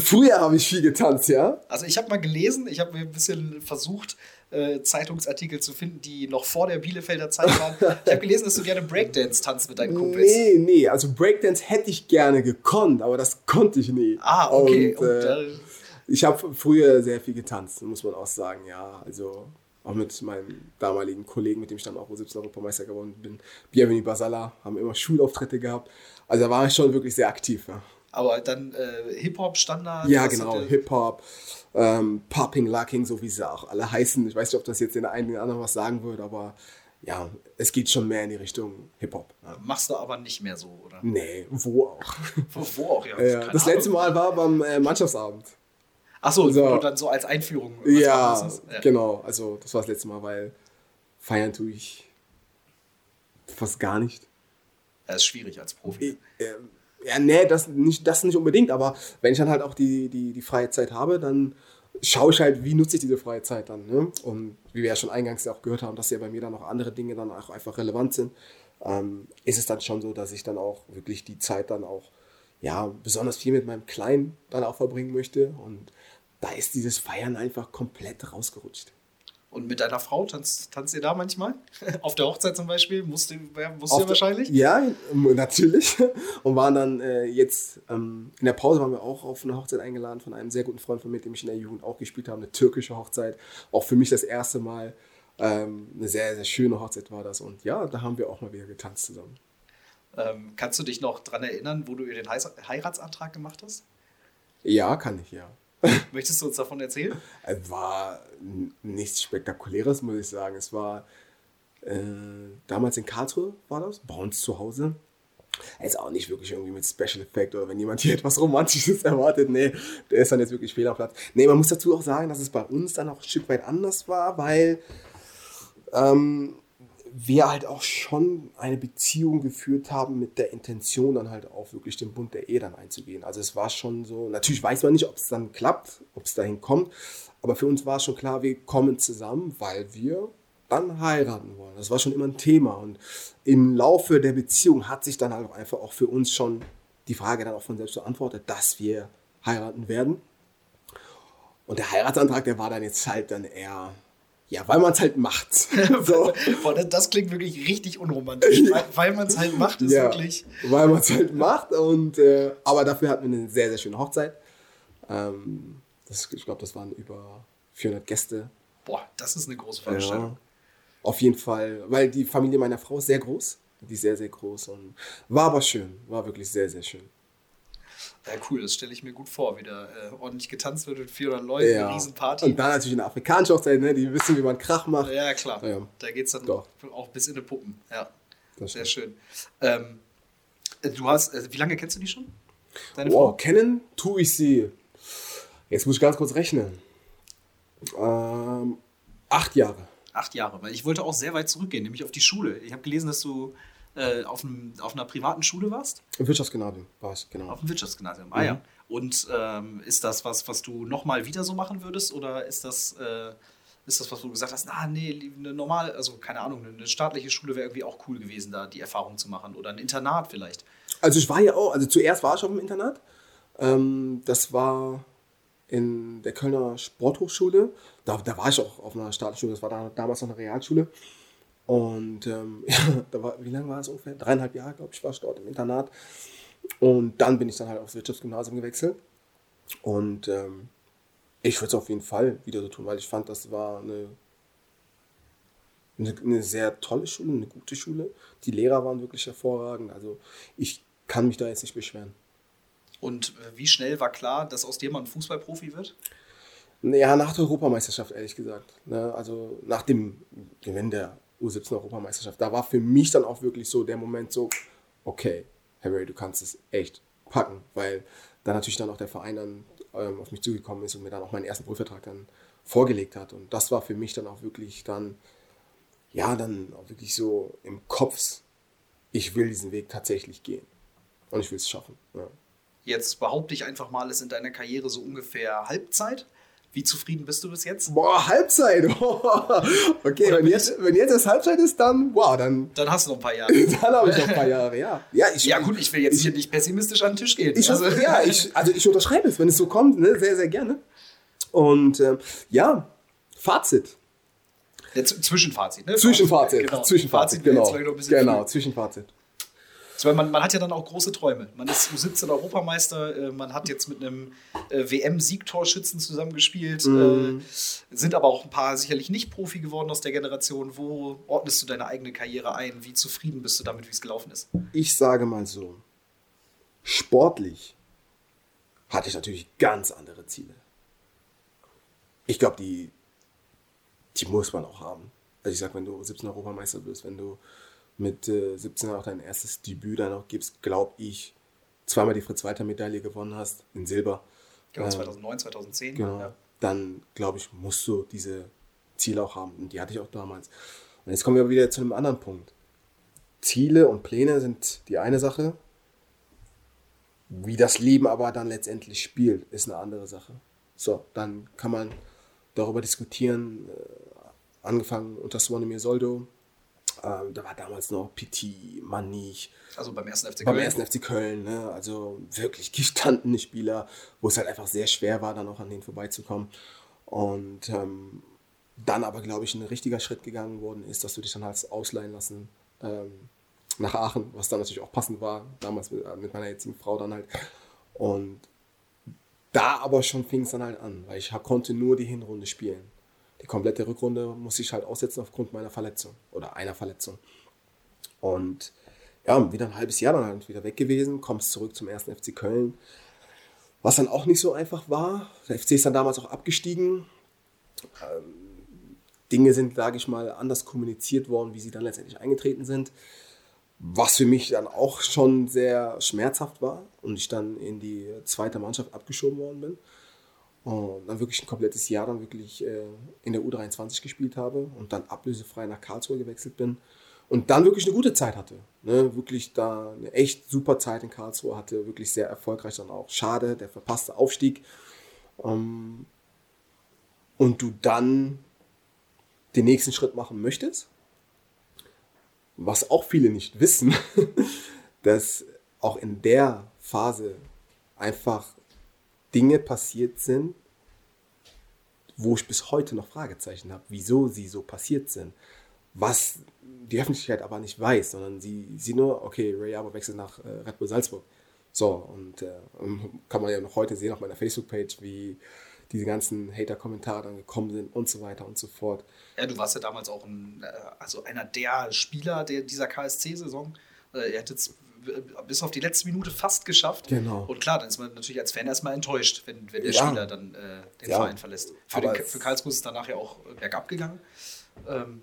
Früher habe ich viel getanzt, ja. Also ich habe mal gelesen, ich habe mir ein bisschen versucht, äh, Zeitungsartikel zu finden, die noch vor der Bielefelder Zeit waren. Ich habe gelesen, dass du gerne Breakdance tanzt mit deinen Kumpels. Nee, nee, also Breakdance hätte ich gerne gekonnt, aber das konnte ich nie. Ah, okay. Und, äh, ich habe früher sehr viel getanzt, muss man auch sagen, ja. Also auch mit meinem damaligen Kollegen, mit dem ich dann auch 17 Europameister geworden bin, Bienvenue Basala, haben immer Schulauftritte gehabt. Also da war ich schon wirklich sehr aktiv. Ja. Aber dann äh, Hip-Hop-Standard? Ja, genau, Hip-Hop, ähm, Popping, Locking, so wie sie auch alle heißen. Ich weiß nicht, ob das jetzt den einen oder anderen was sagen würde, aber ja, es geht schon mehr in die Richtung Hip-Hop. Ja. Machst du aber nicht mehr so, oder? Nee, wo auch. Wo, wo auch, ja. ja das letzte Mal war beim äh, Mannschaftsabend. Achso, also, dann so als Einführung. Ja, ja, genau. Also das war das letzte Mal, weil feiern tue ich fast gar nicht. Das ist schwierig als Profi. Ich, äh, ja, nee, das nicht, das nicht unbedingt, aber wenn ich dann halt auch die, die, die freie Zeit habe, dann schaue ich halt, wie nutze ich diese freie Zeit dann. Ne? Und wie wir ja schon eingangs ja auch gehört haben, dass ja bei mir dann noch andere Dinge dann auch einfach relevant sind, ähm, ist es dann schon so, dass ich dann auch wirklich die Zeit dann auch, ja, besonders viel mit meinem Kleinen dann auch verbringen möchte. Und da ist dieses Feiern einfach komplett rausgerutscht. Und mit deiner Frau tanzt, tanzt ihr da manchmal? Auf der Hochzeit zum Beispiel? Musst du, musst du wahrscheinlich? Ja, natürlich. Und waren dann äh, jetzt ähm, in der Pause waren wir auch auf eine Hochzeit eingeladen von einem sehr guten Freund von mir, mit dem ich in der Jugend auch gespielt habe. Eine türkische Hochzeit. Auch für mich das erste Mal. Ähm, eine sehr, sehr schöne Hochzeit war das. Und ja, da haben wir auch mal wieder getanzt zusammen. Ähm, kannst du dich noch daran erinnern, wo du ihr den Heiratsantrag gemacht hast? Ja, kann ich, ja. Möchtest du uns davon erzählen? Es war nichts Spektakuläres, muss ich sagen. Es war äh, damals in Karlsruhe, war das, bei uns zu Hause. Ist auch nicht wirklich irgendwie mit Special Effect oder wenn jemand hier etwas Romantisches erwartet, nee, der ist dann jetzt wirklich fehl am Platz. Nee, man muss dazu auch sagen, dass es bei uns dann auch ein Stück weit anders war, weil ähm, wir halt auch schon eine Beziehung geführt haben mit der Intention, dann halt auch wirklich den Bund der Ehe dann einzugehen. Also es war schon so, natürlich weiß man nicht, ob es dann klappt, ob es dahin kommt, aber für uns war schon klar, wir kommen zusammen, weil wir dann heiraten wollen. Das war schon immer ein Thema und im Laufe der Beziehung hat sich dann halt auch einfach auch für uns schon die Frage dann auch von selbst beantwortet, dass wir heiraten werden. Und der Heiratsantrag, der war dann jetzt halt dann eher ja, weil man es halt macht. so. Boah, das klingt wirklich richtig unromantisch. Weil, weil man es halt macht, ist ja, wirklich. Weil man es halt macht. Und, äh, aber dafür hatten wir eine sehr, sehr schöne Hochzeit. Ähm, das, ich glaube, das waren über 400 Gäste. Boah, das ist eine große Veranstaltung. Ja, auf jeden Fall, weil die Familie meiner Frau ist sehr groß. Die ist sehr, sehr groß. Und war aber schön. War wirklich sehr, sehr schön. Ja, cool, das stelle ich mir gut vor, wie da äh, ordentlich getanzt wird mit 400 Leuten, ja. eine Riesenparty. Und dann natürlich eine afrikanische Hochzeit, ne? die wissen, wie man Krach macht. Ja, klar. Ja. Da geht es dann Doch. auch bis in die Puppen. Ja, das sehr schön. Ähm, du hast, äh, wie lange kennst du die schon? Deine wow, Frau? kennen tue ich sie. Jetzt muss ich ganz kurz rechnen. Ähm, acht Jahre. Acht Jahre, weil ich wollte auch sehr weit zurückgehen, nämlich auf die Schule. Ich habe gelesen, dass du äh, auf, einem, auf einer privaten Schule warst? Im Wirtschaftsgymnasium war ich, genau. Auf dem Wirtschaftsgymnasium, ah mhm. ja. Und ähm, ist das was, was du nochmal wieder so machen würdest oder ist das, äh, ist das was, du gesagt hast, na nee, eine normale, also keine Ahnung, eine staatliche Schule wäre irgendwie auch cool gewesen, da die Erfahrung zu machen oder ein Internat vielleicht? Also ich war ja auch, also zuerst war ich auf dem Internat Ähm, das war in der Kölner Sporthochschule. Da, da war ich auch auf einer Staatschule, das war da, damals noch eine Realschule. Und ähm, ja, da war, wie lange war es ungefähr? Dreieinhalb Jahre, glaube ich, war ich dort im Internat. Und dann bin ich dann halt aufs Wirtschaftsgymnasium gewechselt. Und ähm, ich würde es auf jeden Fall wieder so tun, weil ich fand, das war eine, eine, eine, sehr tolle Schule, eine gute Schule. Die Lehrer waren wirklich hervorragend. Also ich kann mich da jetzt nicht beschweren. Und äh, wie schnell war klar, dass aus dir mal ein Fußballprofi wird? Ja, nach der Europameisterschaft, ehrlich gesagt. Ne? Also nach dem Gewinn der U17-Europameisterschaft. Da war für mich dann auch wirklich so der Moment so, okay, Harry, du kannst es echt packen, weil da natürlich dann auch der Verein dann ähm, auf mich zugekommen ist und mir dann auch meinen ersten Profivertrag dann vorgelegt hat. Und das war für mich dann auch wirklich dann, ja, dann auch wirklich so im Kopf, ich will diesen Weg tatsächlich gehen. Und ich will es schaffen. Ja. Jetzt behaupte ich einfach mal, es in deiner Karriere so ungefähr Halbzeit. Wie zufrieden bist du bis jetzt? Boah, Halbzeit. okay, wenn jetzt, wenn jetzt das Halbzeit ist, dann wow, dann. Dann hast du noch ein paar Jahre. dann habe ich noch ein paar Jahre, ja. Ja, ich, ja gut, ich will jetzt ich, hier nicht pessimistisch an den Tisch gehen. Ich, also, ja, ich, also ich unterschreibe es, wenn es so kommt, ne, sehr, sehr gerne. Und äh, ja, Fazit. Der Zwischenfazit, ne? Zwischenfazit. Genau. Zwischenfazit, genau. Genau, Zwischenfazit. Also, man, man, hat ja dann auch große Träume. Man ist U17 Europameister, äh, man hat jetzt mit einem äh, WM-Siegtorschützen zusammengespielt, mhm. äh, sind aber auch ein paar sicherlich nicht Profi geworden aus der Generation. Wo ordnest du deine eigene Karriere ein? Wie zufrieden bist du damit, wie es gelaufen ist? Ich sage mal so, sportlich hatte ich natürlich ganz andere Ziele. Ich glaube, die, die muss man auch haben. Also ich sage, wenn du 17 Europameister bist, wenn du mit äh, 17 auch dein erstes Debüt dann auch gibst, glaube ich, zweimal die Fritz-Walter-Medaille gewonnen hast, in Silber. Genau, 2009, 2010. Genau. Ja. Dann, glaube ich, musst du diese Ziele auch haben. Und die hatte ich auch damals. Und jetzt kommen wir wieder zu einem anderen Punkt. Ziele und Pläne sind die eine Sache. Wie das Leben aber dann letztendlich spielt, ist eine andere Sache. So, dann kann man darüber diskutieren, äh, angefangen unter Swanimir Soldo, ähm, da war damals noch PT, Manich. Also beim ersten FC Köln. Beim ersten FC Köln, ne? Also wirklich gestandene Spieler, wo es halt einfach sehr schwer war, dann auch an denen vorbeizukommen. Und ähm, dann aber, glaube ich, ein richtiger Schritt gegangen worden ist, dass du dich dann halt ausleihen lassen ähm, nach Aachen, was dann natürlich auch passend war, damals mit, äh, mit meiner jetzigen Frau dann halt. Und da aber schon fing es dann halt an, weil ich konnte nur die Hinrunde spielen die komplette Rückrunde muss ich halt aussetzen aufgrund meiner Verletzung oder einer Verletzung. Und ja, wieder ein halbes Jahr dann halt wieder weg gewesen, kommst zurück zum ersten FC Köln. Was dann auch nicht so einfach war. Der FC ist dann damals auch abgestiegen. Ähm, Dinge sind, sage ich mal, anders kommuniziert worden, wie sie dann letztendlich eingetreten sind. Was für mich dann auch schon sehr schmerzhaft war und ich dann in die zweite Mannschaft abgeschoben worden bin und dann wirklich ein komplettes Jahr dann wirklich äh, in der U23 gespielt habe und dann ablösefrei nach Karlsruhe gewechselt bin und dann wirklich eine gute Zeit hatte. Ne? Wirklich da eine echt super Zeit in Karlsruhe hatte, wirklich sehr erfolgreich dann auch. Schade, der verpasste Aufstieg. Ähm, und du dann den nächsten Schritt machen möchtest, was auch viele nicht wissen, dass auch in der Phase einfach Dinge passiert sind, wo ich bis heute noch Fragezeichen habe, wieso sie so passiert sind. Was die Öffentlichkeit aber nicht weiß, sondern sie sieht nur, okay, Ray Aber wechselt nach äh, Red Bull Salzburg. So, und äh, kann man ja noch heute sehen auf meiner Facebook-Page, wie diese ganzen Hater-Kommentare dann gekommen sind und so weiter und so fort. Ja, du warst ja damals auch ein, äh, also einer der Spieler der, dieser KSC-Saison. Äh, ihr hättet bis auf die letzte Minute fast geschafft. Genau. Und klar, dann ist man natürlich als Fan erstmal enttäuscht, wenn, wenn der ja. Spieler dann äh, den ja. Verein verlässt. Für, den, für Karlsruhe ist es danach ja auch bergab gegangen. Ähm,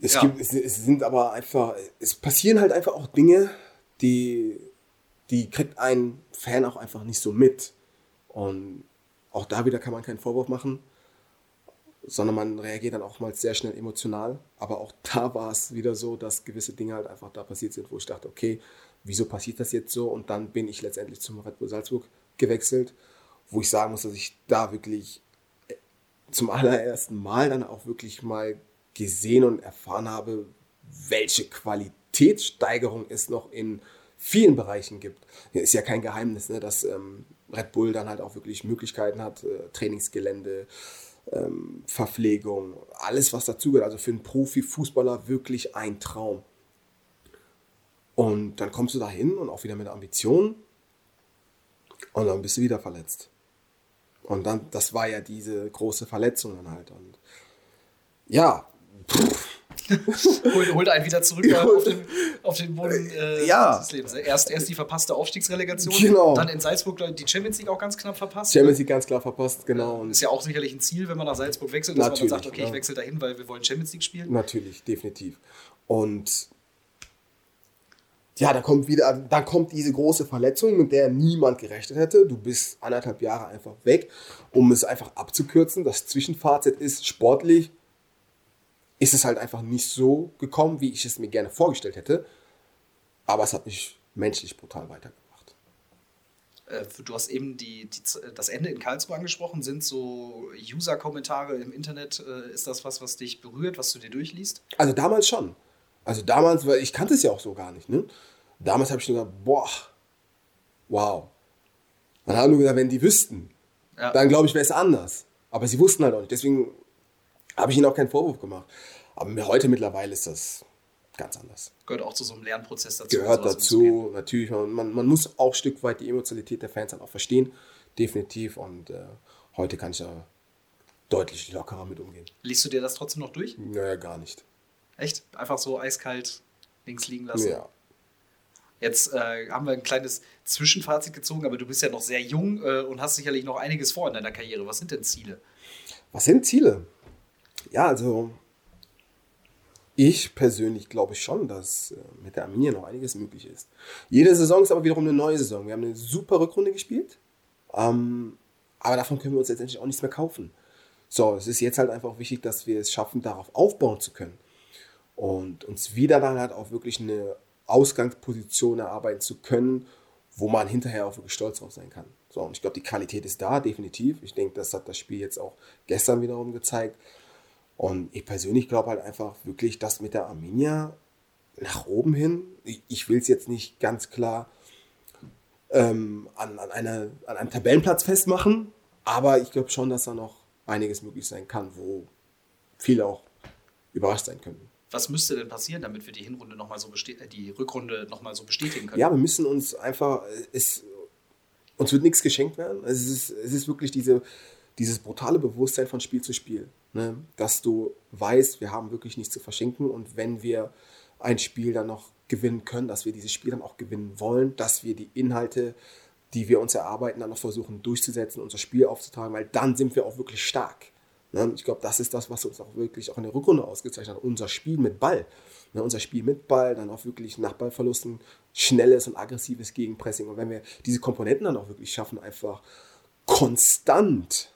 es, ja. gibt, es, es, sind aber einfach, es passieren halt einfach auch Dinge, die, die kriegt ein Fan auch einfach nicht so mit. Und auch da wieder kann man keinen Vorwurf machen sondern man reagiert dann auch mal sehr schnell emotional. Aber auch da war es wieder so, dass gewisse Dinge halt einfach da passiert sind, wo ich dachte, okay, wieso passiert das jetzt so? Und dann bin ich letztendlich zum Red Bull Salzburg gewechselt, wo ich sagen muss, dass ich da wirklich äh, zum allerersten Mal dann auch wirklich mal gesehen und erfahren habe, welche Qualitätssteigerung es noch in vielen Bereichen gibt. Ist ja kein Geheimnis, ne, dass ähm, Red Bull dann halt auch wirklich Möglichkeiten hat, äh, Trainingsgelände, ähm, Verpflegung, alles was dazugehört. Also für einen Profifußballer wirklich ein Traum. Und dann kommst du da hin und auch wieder mit Ambitionen und dann bist du wieder verletzt. Und dann, das war ja diese große Verletzung dann halt. Und ja, holt, holt einen wieder zurück auf den, auf den Boden äh, ja. des Lebens. Erst, erst die verpasste Aufstiegsrelegation, genau. dann in Salzburg die Champions League auch ganz knapp verpasst. Champions League ganz klar verpasst, genau. Und ist ja auch sicherlich ein Ziel, wenn man nach Salzburg wechselt, dass Natürlich, man dann sagt, okay, ja. ich wechsle dahin, weil wir wollen Champions League spielen. Natürlich, definitiv. Und ja, da kommt wieder, dann kommt diese große Verletzung, mit der niemand gerechnet hätte. Du bist anderthalb Jahre einfach weg, um es einfach abzukürzen. Das Zwischenfazit ist sportlich, ist es halt einfach nicht so gekommen, wie ich es mir gerne vorgestellt hätte. Aber es hat mich menschlich brutal weitergebracht. Äh, du hast eben die, die, das Ende in Karlsruhe angesprochen. Sind so User-Kommentare im Internet, äh, ist das was, was dich berührt, was du dir durchliest? Also damals schon. Also damals, weil ich kannte es ja auch so gar nicht. Ne? Damals habe ich nur gedacht, boah, wow. Dann haben wir gesagt, wenn die wüssten, ja. dann glaube ich, wäre es anders. Aber sie wussten halt auch nicht. Deswegen habe ich ihnen auch keinen Vorwurf gemacht. Aber heute mittlerweile ist das ganz anders. Gehört auch zu so einem Lernprozess dazu. Gehört dazu, natürlich. Man, man muss auch ein Stück weit die Emotionalität der Fans dann auch verstehen. Definitiv. Und äh, heute kann ich da deutlich lockerer mit umgehen. Liest du dir das trotzdem noch durch? Naja, gar nicht. Echt? Einfach so eiskalt links liegen lassen? Ja. Jetzt äh, haben wir ein kleines Zwischenfazit gezogen, aber du bist ja noch sehr jung äh, und hast sicherlich noch einiges vor in deiner Karriere. Was sind denn Ziele? Was sind Ziele? Ja, also ich persönlich glaube schon, dass äh, mit der Arminia noch einiges möglich ist. Jede Saison ist aber wiederum eine neue Saison. Wir haben eine super Rückrunde gespielt, ähm, aber davon können wir uns letztendlich auch nichts mehr kaufen. So, es ist jetzt halt einfach wichtig, dass wir es schaffen, darauf aufbauen zu können und uns wieder dann halt auch wirklich eine Ausgangsposition erarbeiten zu können, wo man hinterher auch wirklich stolz drauf sein kann. So, und ich glaube, die Qualität ist da, definitiv. Ich denke, das hat das Spiel jetzt auch gestern wiederum gezeigt. Und ich persönlich glaube halt einfach wirklich, dass mit der Arminia nach oben hin, ich will es jetzt nicht ganz klar ähm, an, an, eine, an einem Tabellenplatz festmachen, aber ich glaube schon, dass da noch einiges möglich sein kann, wo viele auch überrascht sein können. Was müsste denn passieren, damit wir die Hinrunde noch mal so äh, die Rückrunde nochmal so bestätigen können? Ja, wir müssen uns einfach, es, uns wird nichts geschenkt werden. Es ist, es ist wirklich diese, dieses brutale Bewusstsein von Spiel zu Spiel. Ne? Dass du weißt, wir haben wirklich nichts zu verschenken und wenn wir ein Spiel dann noch gewinnen können, dass wir dieses Spiel dann auch gewinnen wollen, dass wir die Inhalte, die wir uns erarbeiten, dann noch versuchen durchzusetzen, unser Spiel aufzutragen, weil dann sind wir auch wirklich stark. Ne? Ich glaube, das ist das, was uns auch wirklich auch in der Rückrunde ausgezeichnet hat. Unser Spiel mit Ball. Ne? Unser Spiel mit Ball, dann auch wirklich nach Ballverlusten schnelles und aggressives Gegenpressing. Und wenn wir diese Komponenten dann auch wirklich schaffen, einfach konstant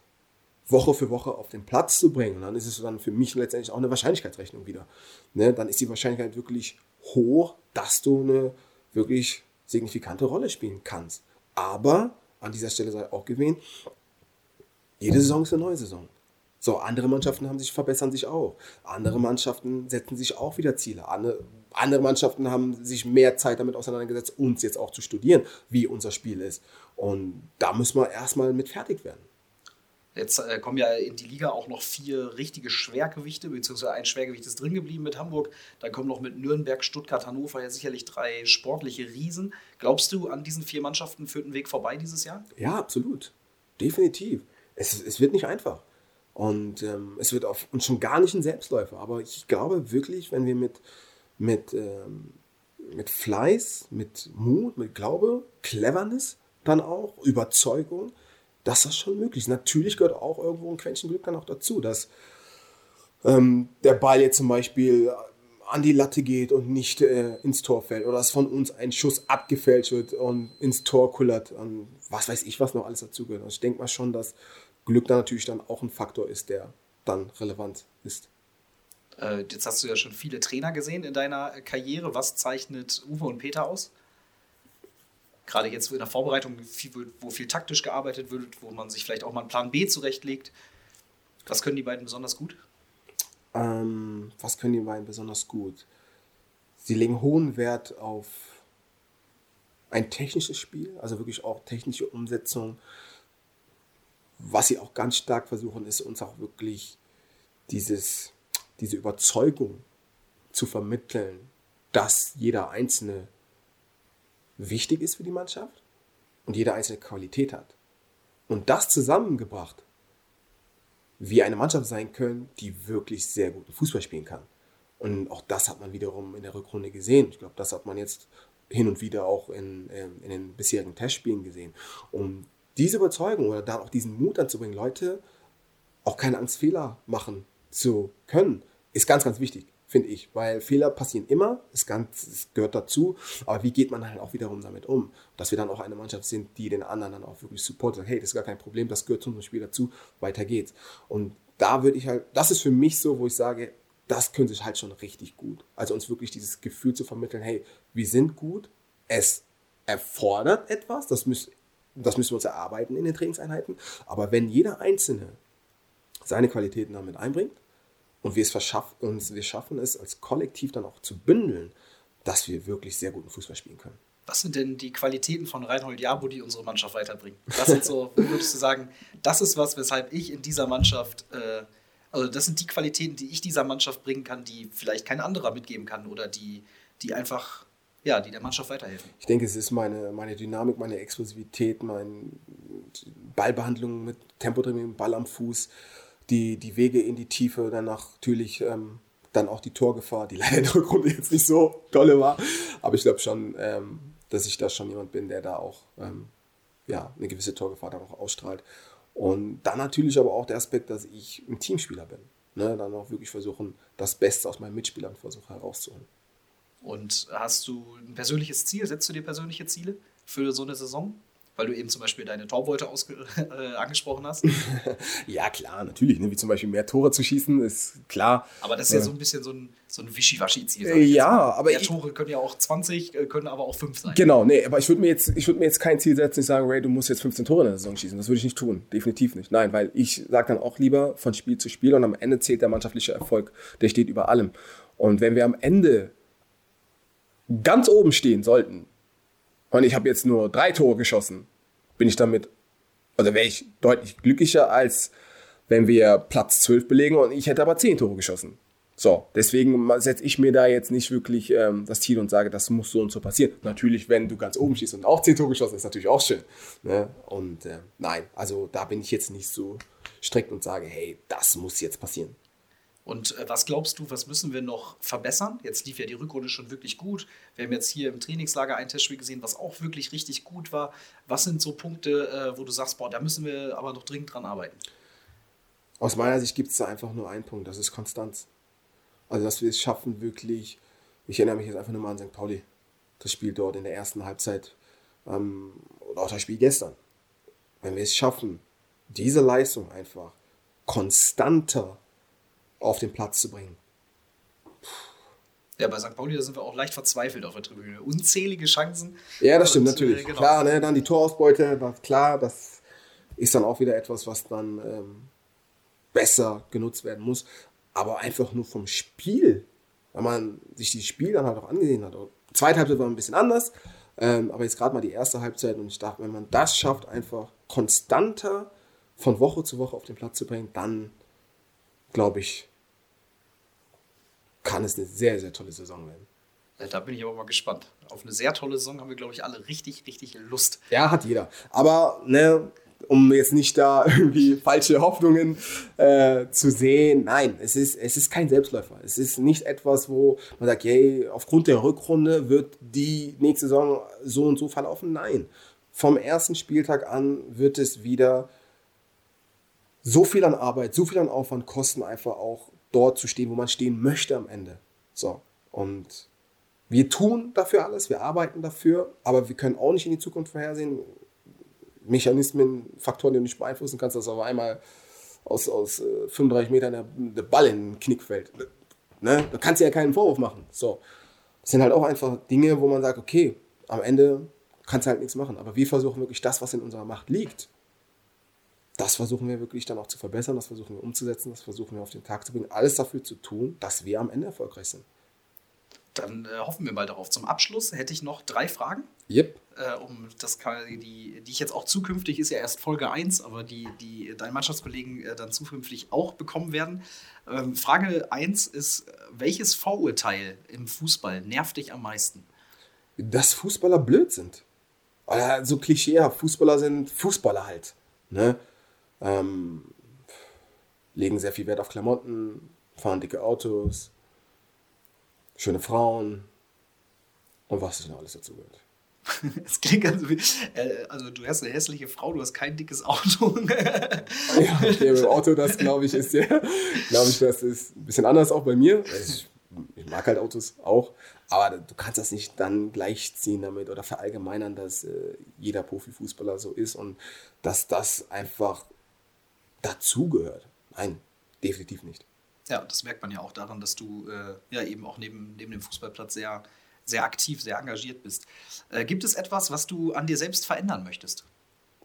Woche für Woche auf den Platz zu bringen. Dann ist es dann für mich letztendlich auch eine Wahrscheinlichkeitsrechnung wieder. Ne? Dann ist die Wahrscheinlichkeit wirklich hoch, dass du eine wirklich signifikante Rolle spielen kannst. Aber an dieser Stelle sei auch gewähnt, jede Saison ist eine neue Saison. So, andere Mannschaften haben sich, verbessern sich auch. Andere Mannschaften setzen sich auch wieder Ziele. Andere, andere Mannschaften haben sich mehr Zeit damit auseinandergesetzt, uns jetzt auch zu studieren, wie unser Spiel ist. Und da müssen wir erstmal mit fertig werden. Jetzt äh, kommen ja in die Liga auch noch vier richtige Schwergewichte, beziehungsweise ein Schwergewicht ist drin geblieben mit Hamburg. Dann kommen noch mit Nürnberg, Stuttgart, Hannover ja sicherlich drei sportliche Riesen. Glaubst du, an diesen vier Mannschaften führt ein Weg vorbei dieses Jahr? Ja, absolut. Definitiv. Es, es wird nicht einfach. Und ähm, es wird auf, und schon gar nicht ein Selbstläufer. Aber ich glaube wirklich, wenn wir mit, mit, ähm, mit Fleiß, mit Mut, mit Glaube, Cleverness dann auch, Überzeugung, dass das schon möglich ist. Natürlich gehört auch irgendwo ein Quäntchen Glück dann auch dazu, dass ähm, der Ball jetzt zum Beispiel an die Latte geht und nicht äh, ins Tor fällt oder dass von uns ein Schuss abgefälscht wird und ins Tor kullert und was weiß ich, was noch alles dazugehört. Also ich denke mal schon, dass Glück dann natürlich dann auch ein Faktor ist, der dann relevant ist. Äh, jetzt hast du ja schon viele Trainer gesehen in deiner Karriere. Was zeichnet Uwe und Peter aus? gerade jetzt in der Vorbereitung, wo viel taktisch gearbeitet wird, wo man sich vielleicht auch mal einen Plan B zurechtlegt. Was können die beiden besonders gut? Ähm, was können die beiden besonders gut? Sie legen hohen Wert auf ein technisches Spiel, also wirklich auch technische Umsetzung. Was sie auch ganz stark versuchen, ist uns auch wirklich dieses, diese Überzeugung zu vermitteln, dass jeder Einzelne wichtig ist für die Mannschaft und jeder einzelne Qualität hat. Und das zusammengebracht, wie eine Mannschaft sein können, die wirklich sehr guten Fußball spielen kann. Und auch das hat man wiederum in der Rückrunde gesehen. Ich glaube, das hat man jetzt hin und wieder auch in, ähm, in den bisherigen Testspielen gesehen. Um diese Überzeugung oder da auch diesen Mut anzubringen, Leute auch keine Angst, Fehler machen zu können, ist ganz, ganz wichtig finde ich, weil Fehler passieren immer, es, gehört dazu, aber wie geht man halt auch wiederum damit um? Dass wir dann auch eine Mannschaft sind, die den anderen dann auch wirklich supportet, hey, das ist gar kein Problem, das gehört zum Spiel dazu, weiter geht's. Und da würde ich halt, das ist für mich so, wo ich sage, das könnte ich halt schon richtig gut. Also uns wirklich dieses Gefühl zu vermitteln, hey, wir sind gut, es erfordert etwas, das, müß, das müssen wir uns erarbeiten in den Trainingseinheiten, aber wenn jeder Einzelne seine Qualitäten damit einbringt, und wir es verschaffen, uns, wir schaffen es als Kollektiv dann auch zu bündeln, dass wir wirklich sehr guten Fußball spielen können. Was sind denn die Qualitäten von Reinhold Jabo, die unsere Mannschaft weiterbringen? Was sind so, würdest du sagen, das ist was, weshalb ich in dieser Mannschaft, äh, also das sind die Qualitäten, die ich dieser Mannschaft bringen kann, die vielleicht kein anderer mitgeben kann oder die, die einfach, ja, die der Mannschaft weiterhelfen? Ich denke, es ist meine, meine Dynamik, meine Explosivität, meine Ballbehandlung mit Tempo drin, Ball am Fuß die, die Wege in die Tiefe, dann natürlich ähm, dann auch die Torgefahr, die leider in der Rückrunde jetzt nicht so tolle war. Aber ich glaube schon, ähm, dass ich da schon jemand bin, der da auch ähm, ja, eine gewisse Torgefahr dann auch ausstrahlt. Und dann natürlich aber auch der Aspekt, dass ich ein Teamspieler bin. Ne? Dann auch wirklich versuchen, das Beste aus meinen Mitspielern versuche herauszuholen. Und hast du ein persönliches Ziel? Setzt du dir persönliche Ziele für so eine Saison? weil du eben zum Beispiel deine Torbeute äh, angesprochen hast. ja, klar, natürlich. Ne? Wie zum Beispiel mehr Tore zu schießen, ist klar. Aber das ist ja, ja so ein bisschen so ein, so ein Wischiwaschi-Ziel. Äh, ja, aber. Mehr Tore können ja auch 20, äh, können aber auch 5 sein. Genau, nee, aber ich würde mir, jetzt, würd mir jetzt kein Ziel setzen und sagen, Ray, du musst jetzt 15 Tore in der Saison schießen. Das würde ich nicht tun. Definitiv nicht. Nein, weil ich sage dann auch lieber von Spiel zu Spiel und am Ende zählt der mannschaftliche Erfolg. Der steht über allem. Und wenn wir am Ende ganz oben stehen sollten, und ich habe jetzt nur drei Tore geschossen, bin ich damit, also wäre ich deutlich glücklicher, als wenn wir Platz 12 belegen und ich hätte aber 10 Tore geschossen. So, deswegen setze ich mir da jetzt nicht wirklich ähm, das Ziel und sage, das muss so und so passieren. Natürlich, wenn du ganz oben schießt und auch 10 Tore geschossen, ist natürlich auch schön. Ne? Und äh, nein, also da bin ich jetzt nicht so strikt und sage, hey, das muss jetzt passieren. Und äh, was glaubst du, was müssen wir noch verbessern? Jetzt lief ja die Rückrunde schon wirklich gut. Wir haben jetzt hier im Trainingslager ein Testspiel gesehen, was auch wirklich richtig gut war. Was sind so Punkte, äh, wo du sagst, boah, da müssen wir aber noch dringend dran arbeiten? Aus meiner Sicht gibt es da einfach nur einen Punkt, das ist Konstanz. Also, dass wir es schaffen, wirklich, ich erinnere mich jetzt einfach nur mal an St. Pauli, das Spiel dort in der ersten Halbzeit ähm, oder auch das Spiel gestern. Wenn wir es schaffen, diese Leistung einfach konstanter auf den Platz zu bringen. Ja, bei St. Pauli, da sind wir auch leicht verzweifelt auf der Tribüne. Unzählige Chancen. Ja, das stimmt und, natürlich. Äh, genau. Klar, ne, dann die Torausbeute, das, klar, das ist dann auch wieder etwas, was dann ähm, besser genutzt werden muss. Aber einfach nur vom Spiel, wenn man sich dieses Spiel dann halt auch angesehen hat. Zweite Halbzeit war ein bisschen anders, ähm, aber jetzt gerade mal die erste Halbzeit und ich dachte, wenn man das schafft, einfach konstanter von Woche zu Woche auf den Platz zu bringen, dann glaube ich, kann es eine sehr, sehr tolle Saison werden. Da bin ich aber mal gespannt. Auf eine sehr tolle Saison haben wir, glaube ich, alle richtig, richtig Lust. Ja, hat jeder. Aber, ne, um jetzt nicht da irgendwie falsche Hoffnungen äh, zu sehen, nein, es ist, es ist kein Selbstläufer. Es ist nicht etwas, wo man sagt, hey, aufgrund der Rückrunde wird die nächste Saison so und so verlaufen. Nein. Vom ersten Spieltag an wird es wieder so viel an Arbeit, so viel an Aufwand kosten einfach auch dort zu stehen, wo man stehen möchte am Ende. So. Und wir tun dafür alles, wir arbeiten dafür, aber wir können auch nicht in die Zukunft vorhersehen. Mechanismen, Faktoren, die du nicht beeinflussen kannst, dass auf einmal aus, aus 35 äh, Metern der, der Ball in den Knick fällt. Ne? Da kannst du ja keinen Vorwurf machen. So. Das sind halt auch einfach Dinge, wo man sagt, okay, am Ende kannst du halt nichts machen. Aber wir versuchen wirklich das, was in unserer Macht liegt, das versuchen wir wirklich dann auch zu verbessern, das versuchen wir umzusetzen, das versuchen wir auf den Tag zu bringen, alles dafür zu tun, dass wir am Ende erfolgreich sind. Dann äh, hoffen wir mal darauf. Zum Abschluss hätte ich noch drei Fragen. Yep. Äh, um das die, die ich jetzt auch zukünftig, ist ja erst Folge 1, aber die, die deine Mannschaftskollegen äh, dann zukünftig auch bekommen werden. Ähm, Frage 1 ist: Welches Vorurteil im Fußball nervt dich am meisten? Dass Fußballer blöd sind. Oder so klischeehaft. Fußballer sind Fußballer halt. Ne? Ähm, legen sehr viel Wert auf Klamotten, fahren dicke Autos, schöne Frauen und was es noch alles dazu gehört. Es klingt also wie, äh, also du hast eine hässliche Frau, du hast kein dickes Auto. ja, okay, Auto, das glaube ich ist ja, glaube ich, das ist ein bisschen anders auch bei mir. Also ich, ich, mag halt Autos auch, aber du kannst das nicht dann gleichziehen damit oder verallgemeinern, dass äh, jeder Profifußballer so ist und dass das einfach dazugehört. Nein, definitiv nicht. Ja, das merkt man ja auch daran, dass du äh, ja eben auch neben, neben dem Fußballplatz sehr sehr aktiv, sehr engagiert bist. Äh, gibt es etwas, was du an dir selbst verändern möchtest?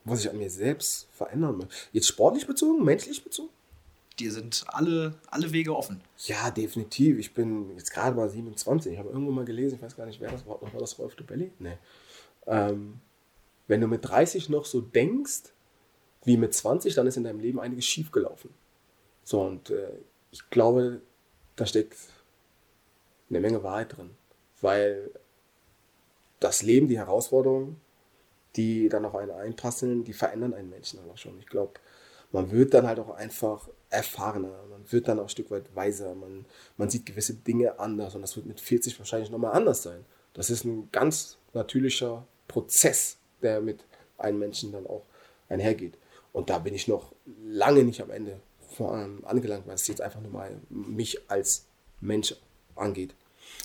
Was ich an mir selbst verändern möchte? Jetzt sportlich bezogen, menschlich bezogen? Dir sind alle, alle Wege offen. Ja, definitiv. Ich bin jetzt gerade mal 27. Ich habe irgendwo mal gelesen, ich weiß gar nicht, wer das war. War das Rolf Dubelli? Nee. Ähm, wenn du mit 30 noch so denkst wie mit 20, dann ist in deinem Leben einiges schiefgelaufen. So, und äh, ich glaube, da steckt eine Menge Wahrheit drin weil das Leben, die Herausforderungen, die dann auf einen einprasseln, die verändern einen Menschen dann auch schon. Ich glaube, man wird dann halt auch einfach erfahrener, man wird dann auch ein Stück weit weiser, man, man sieht gewisse Dinge anders und das wird mit 40 wahrscheinlich nochmal anders sein. Das ist ein ganz natürlicher Prozess, der mit einem Menschen dann auch einhergeht. Und da bin ich noch lange nicht am Ende vor allem angelangt, weil es jetzt einfach nur mal mich als Mensch angeht.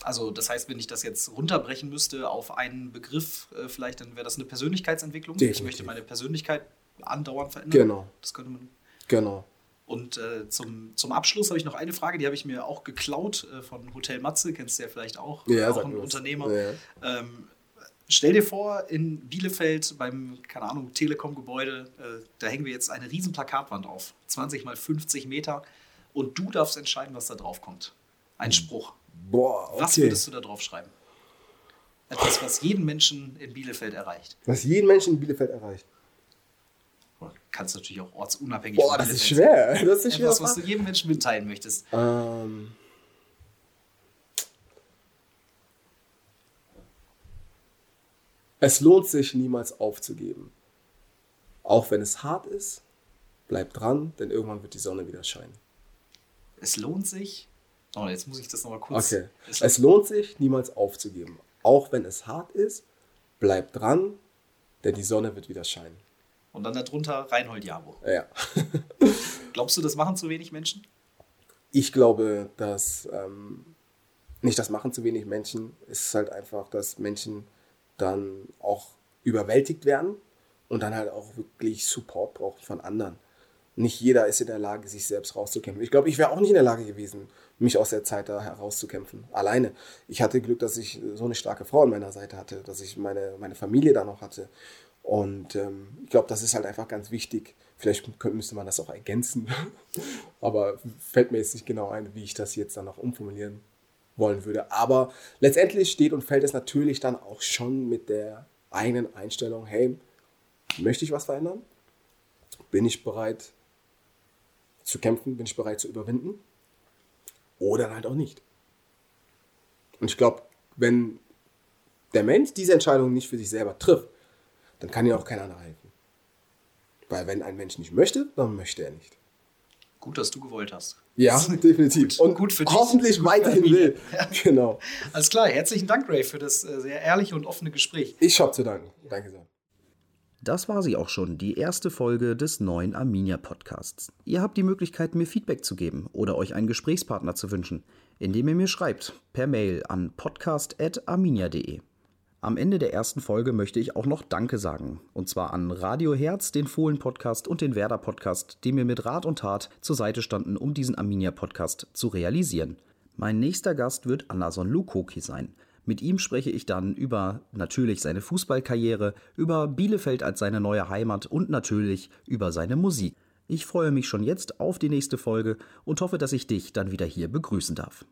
Also das heißt, wenn ich das jetzt runterbrechen müsste auf einen Begriff, äh, vielleicht dann wäre das eine Persönlichkeitsentwicklung. Definitiv. Ich möchte meine Persönlichkeit andauernd verändern. Genau. Das könnte man. Genau. Und äh, zum, zum Abschluss habe ich noch eine Frage, die habe ich mir auch geklaut äh, von Hotel Matze, kennst du ja vielleicht auch, ja, auch ein Unternehmer. Ja. Ähm, stell dir vor, in Bielefeld beim, keine Ahnung, Telekom-Gebäude, äh, da hängen wir jetzt eine riesen Plakatwand auf, 20 mal 50 Meter und du darfst entscheiden, was da drauf kommt. Ein. Spruch. Boah, okay. Was würdest du da drauf schreiben? Etwas, was jeden Menschen in Bielefeld erreicht. Was jeden Menschen in Bielefeld erreicht. Kannst natürlich auch ortsunabhängig Boah, das ist schwer. Das ist schwer. Etwas, was du jedem Menschen mitteilen möchtest. Ähm. Es lohnt sich niemals aufzugeben. Auch wenn es hart ist, bleib dran, denn irgendwann wird die Sonne wieder scheinen. Es lohnt sich Oh, jetzt muss ich das nochmal kurz. Okay. Es lohnt sich, niemals aufzugeben. Auch wenn es hart ist, bleib dran, denn die Sonne wird wieder scheinen. Und dann darunter Reinhold Jabo. Ja. Glaubst du, das machen zu wenig Menschen? Ich glaube, dass ähm, nicht das machen zu wenig Menschen, es ist halt einfach, dass Menschen dann auch überwältigt werden und dann halt auch wirklich Support brauchen von anderen nicht jeder ist in der Lage, sich selbst rauszukämpfen. Ich glaube, ich wäre auch nicht in der Lage gewesen, mich aus der Zeit da herauszukämpfen. Alleine. Ich hatte Glück, dass ich so eine starke Frau an meiner Seite hatte, dass ich meine, meine Familie da noch hatte. Und ähm, ich glaube, das ist halt einfach ganz wichtig. Vielleicht könnte, müsste man das auch ergänzen. Aber fällt mir jetzt nicht genau ein, wie ich das jetzt dann noch umformulieren wollen würde. Aber letztendlich steht und fällt es natürlich dann auch schon mit der eigenen Einstellung, hey, möchte ich was verändern? Bin ich bereit, zu kämpfen, bin ich bereit zu überwinden. Oder halt auch nicht. Und ich glaube, wenn der Mensch diese Entscheidung nicht für sich selber trifft, dann kann ihm auch kein anderer helfen. Weil wenn ein Mensch nicht möchte, dann möchte er nicht. Gut, dass du gewollt hast. Ja, definitiv. Gut, und gut für dich. Hoffentlich weiterhin will. Ja. Genau. Alles klar. Herzlichen Dank, Ray, für das äh, sehr ehrliche und offene Gespräch. Ich habe zu danken. Danke sehr. Das war sie auch schon, die erste Folge des neuen Arminia Podcasts. Ihr habt die Möglichkeit, mir Feedback zu geben oder euch einen Gesprächspartner zu wünschen, indem ihr mir schreibt per Mail an podcast.arminia.de. Am Ende der ersten Folge möchte ich auch noch Danke sagen. Und zwar an Radio Herz, den Fohlen-Podcast und den Werder-Podcast, die mir mit Rat und Tat zur Seite standen, um diesen Arminia-Podcast zu realisieren. Mein nächster Gast wird Annason Lukoki sein. Mit ihm spreche ich dann über natürlich seine Fußballkarriere, über Bielefeld als seine neue Heimat und natürlich über seine Musik. Ich freue mich schon jetzt auf die nächste Folge und hoffe, dass ich dich dann wieder hier begrüßen darf.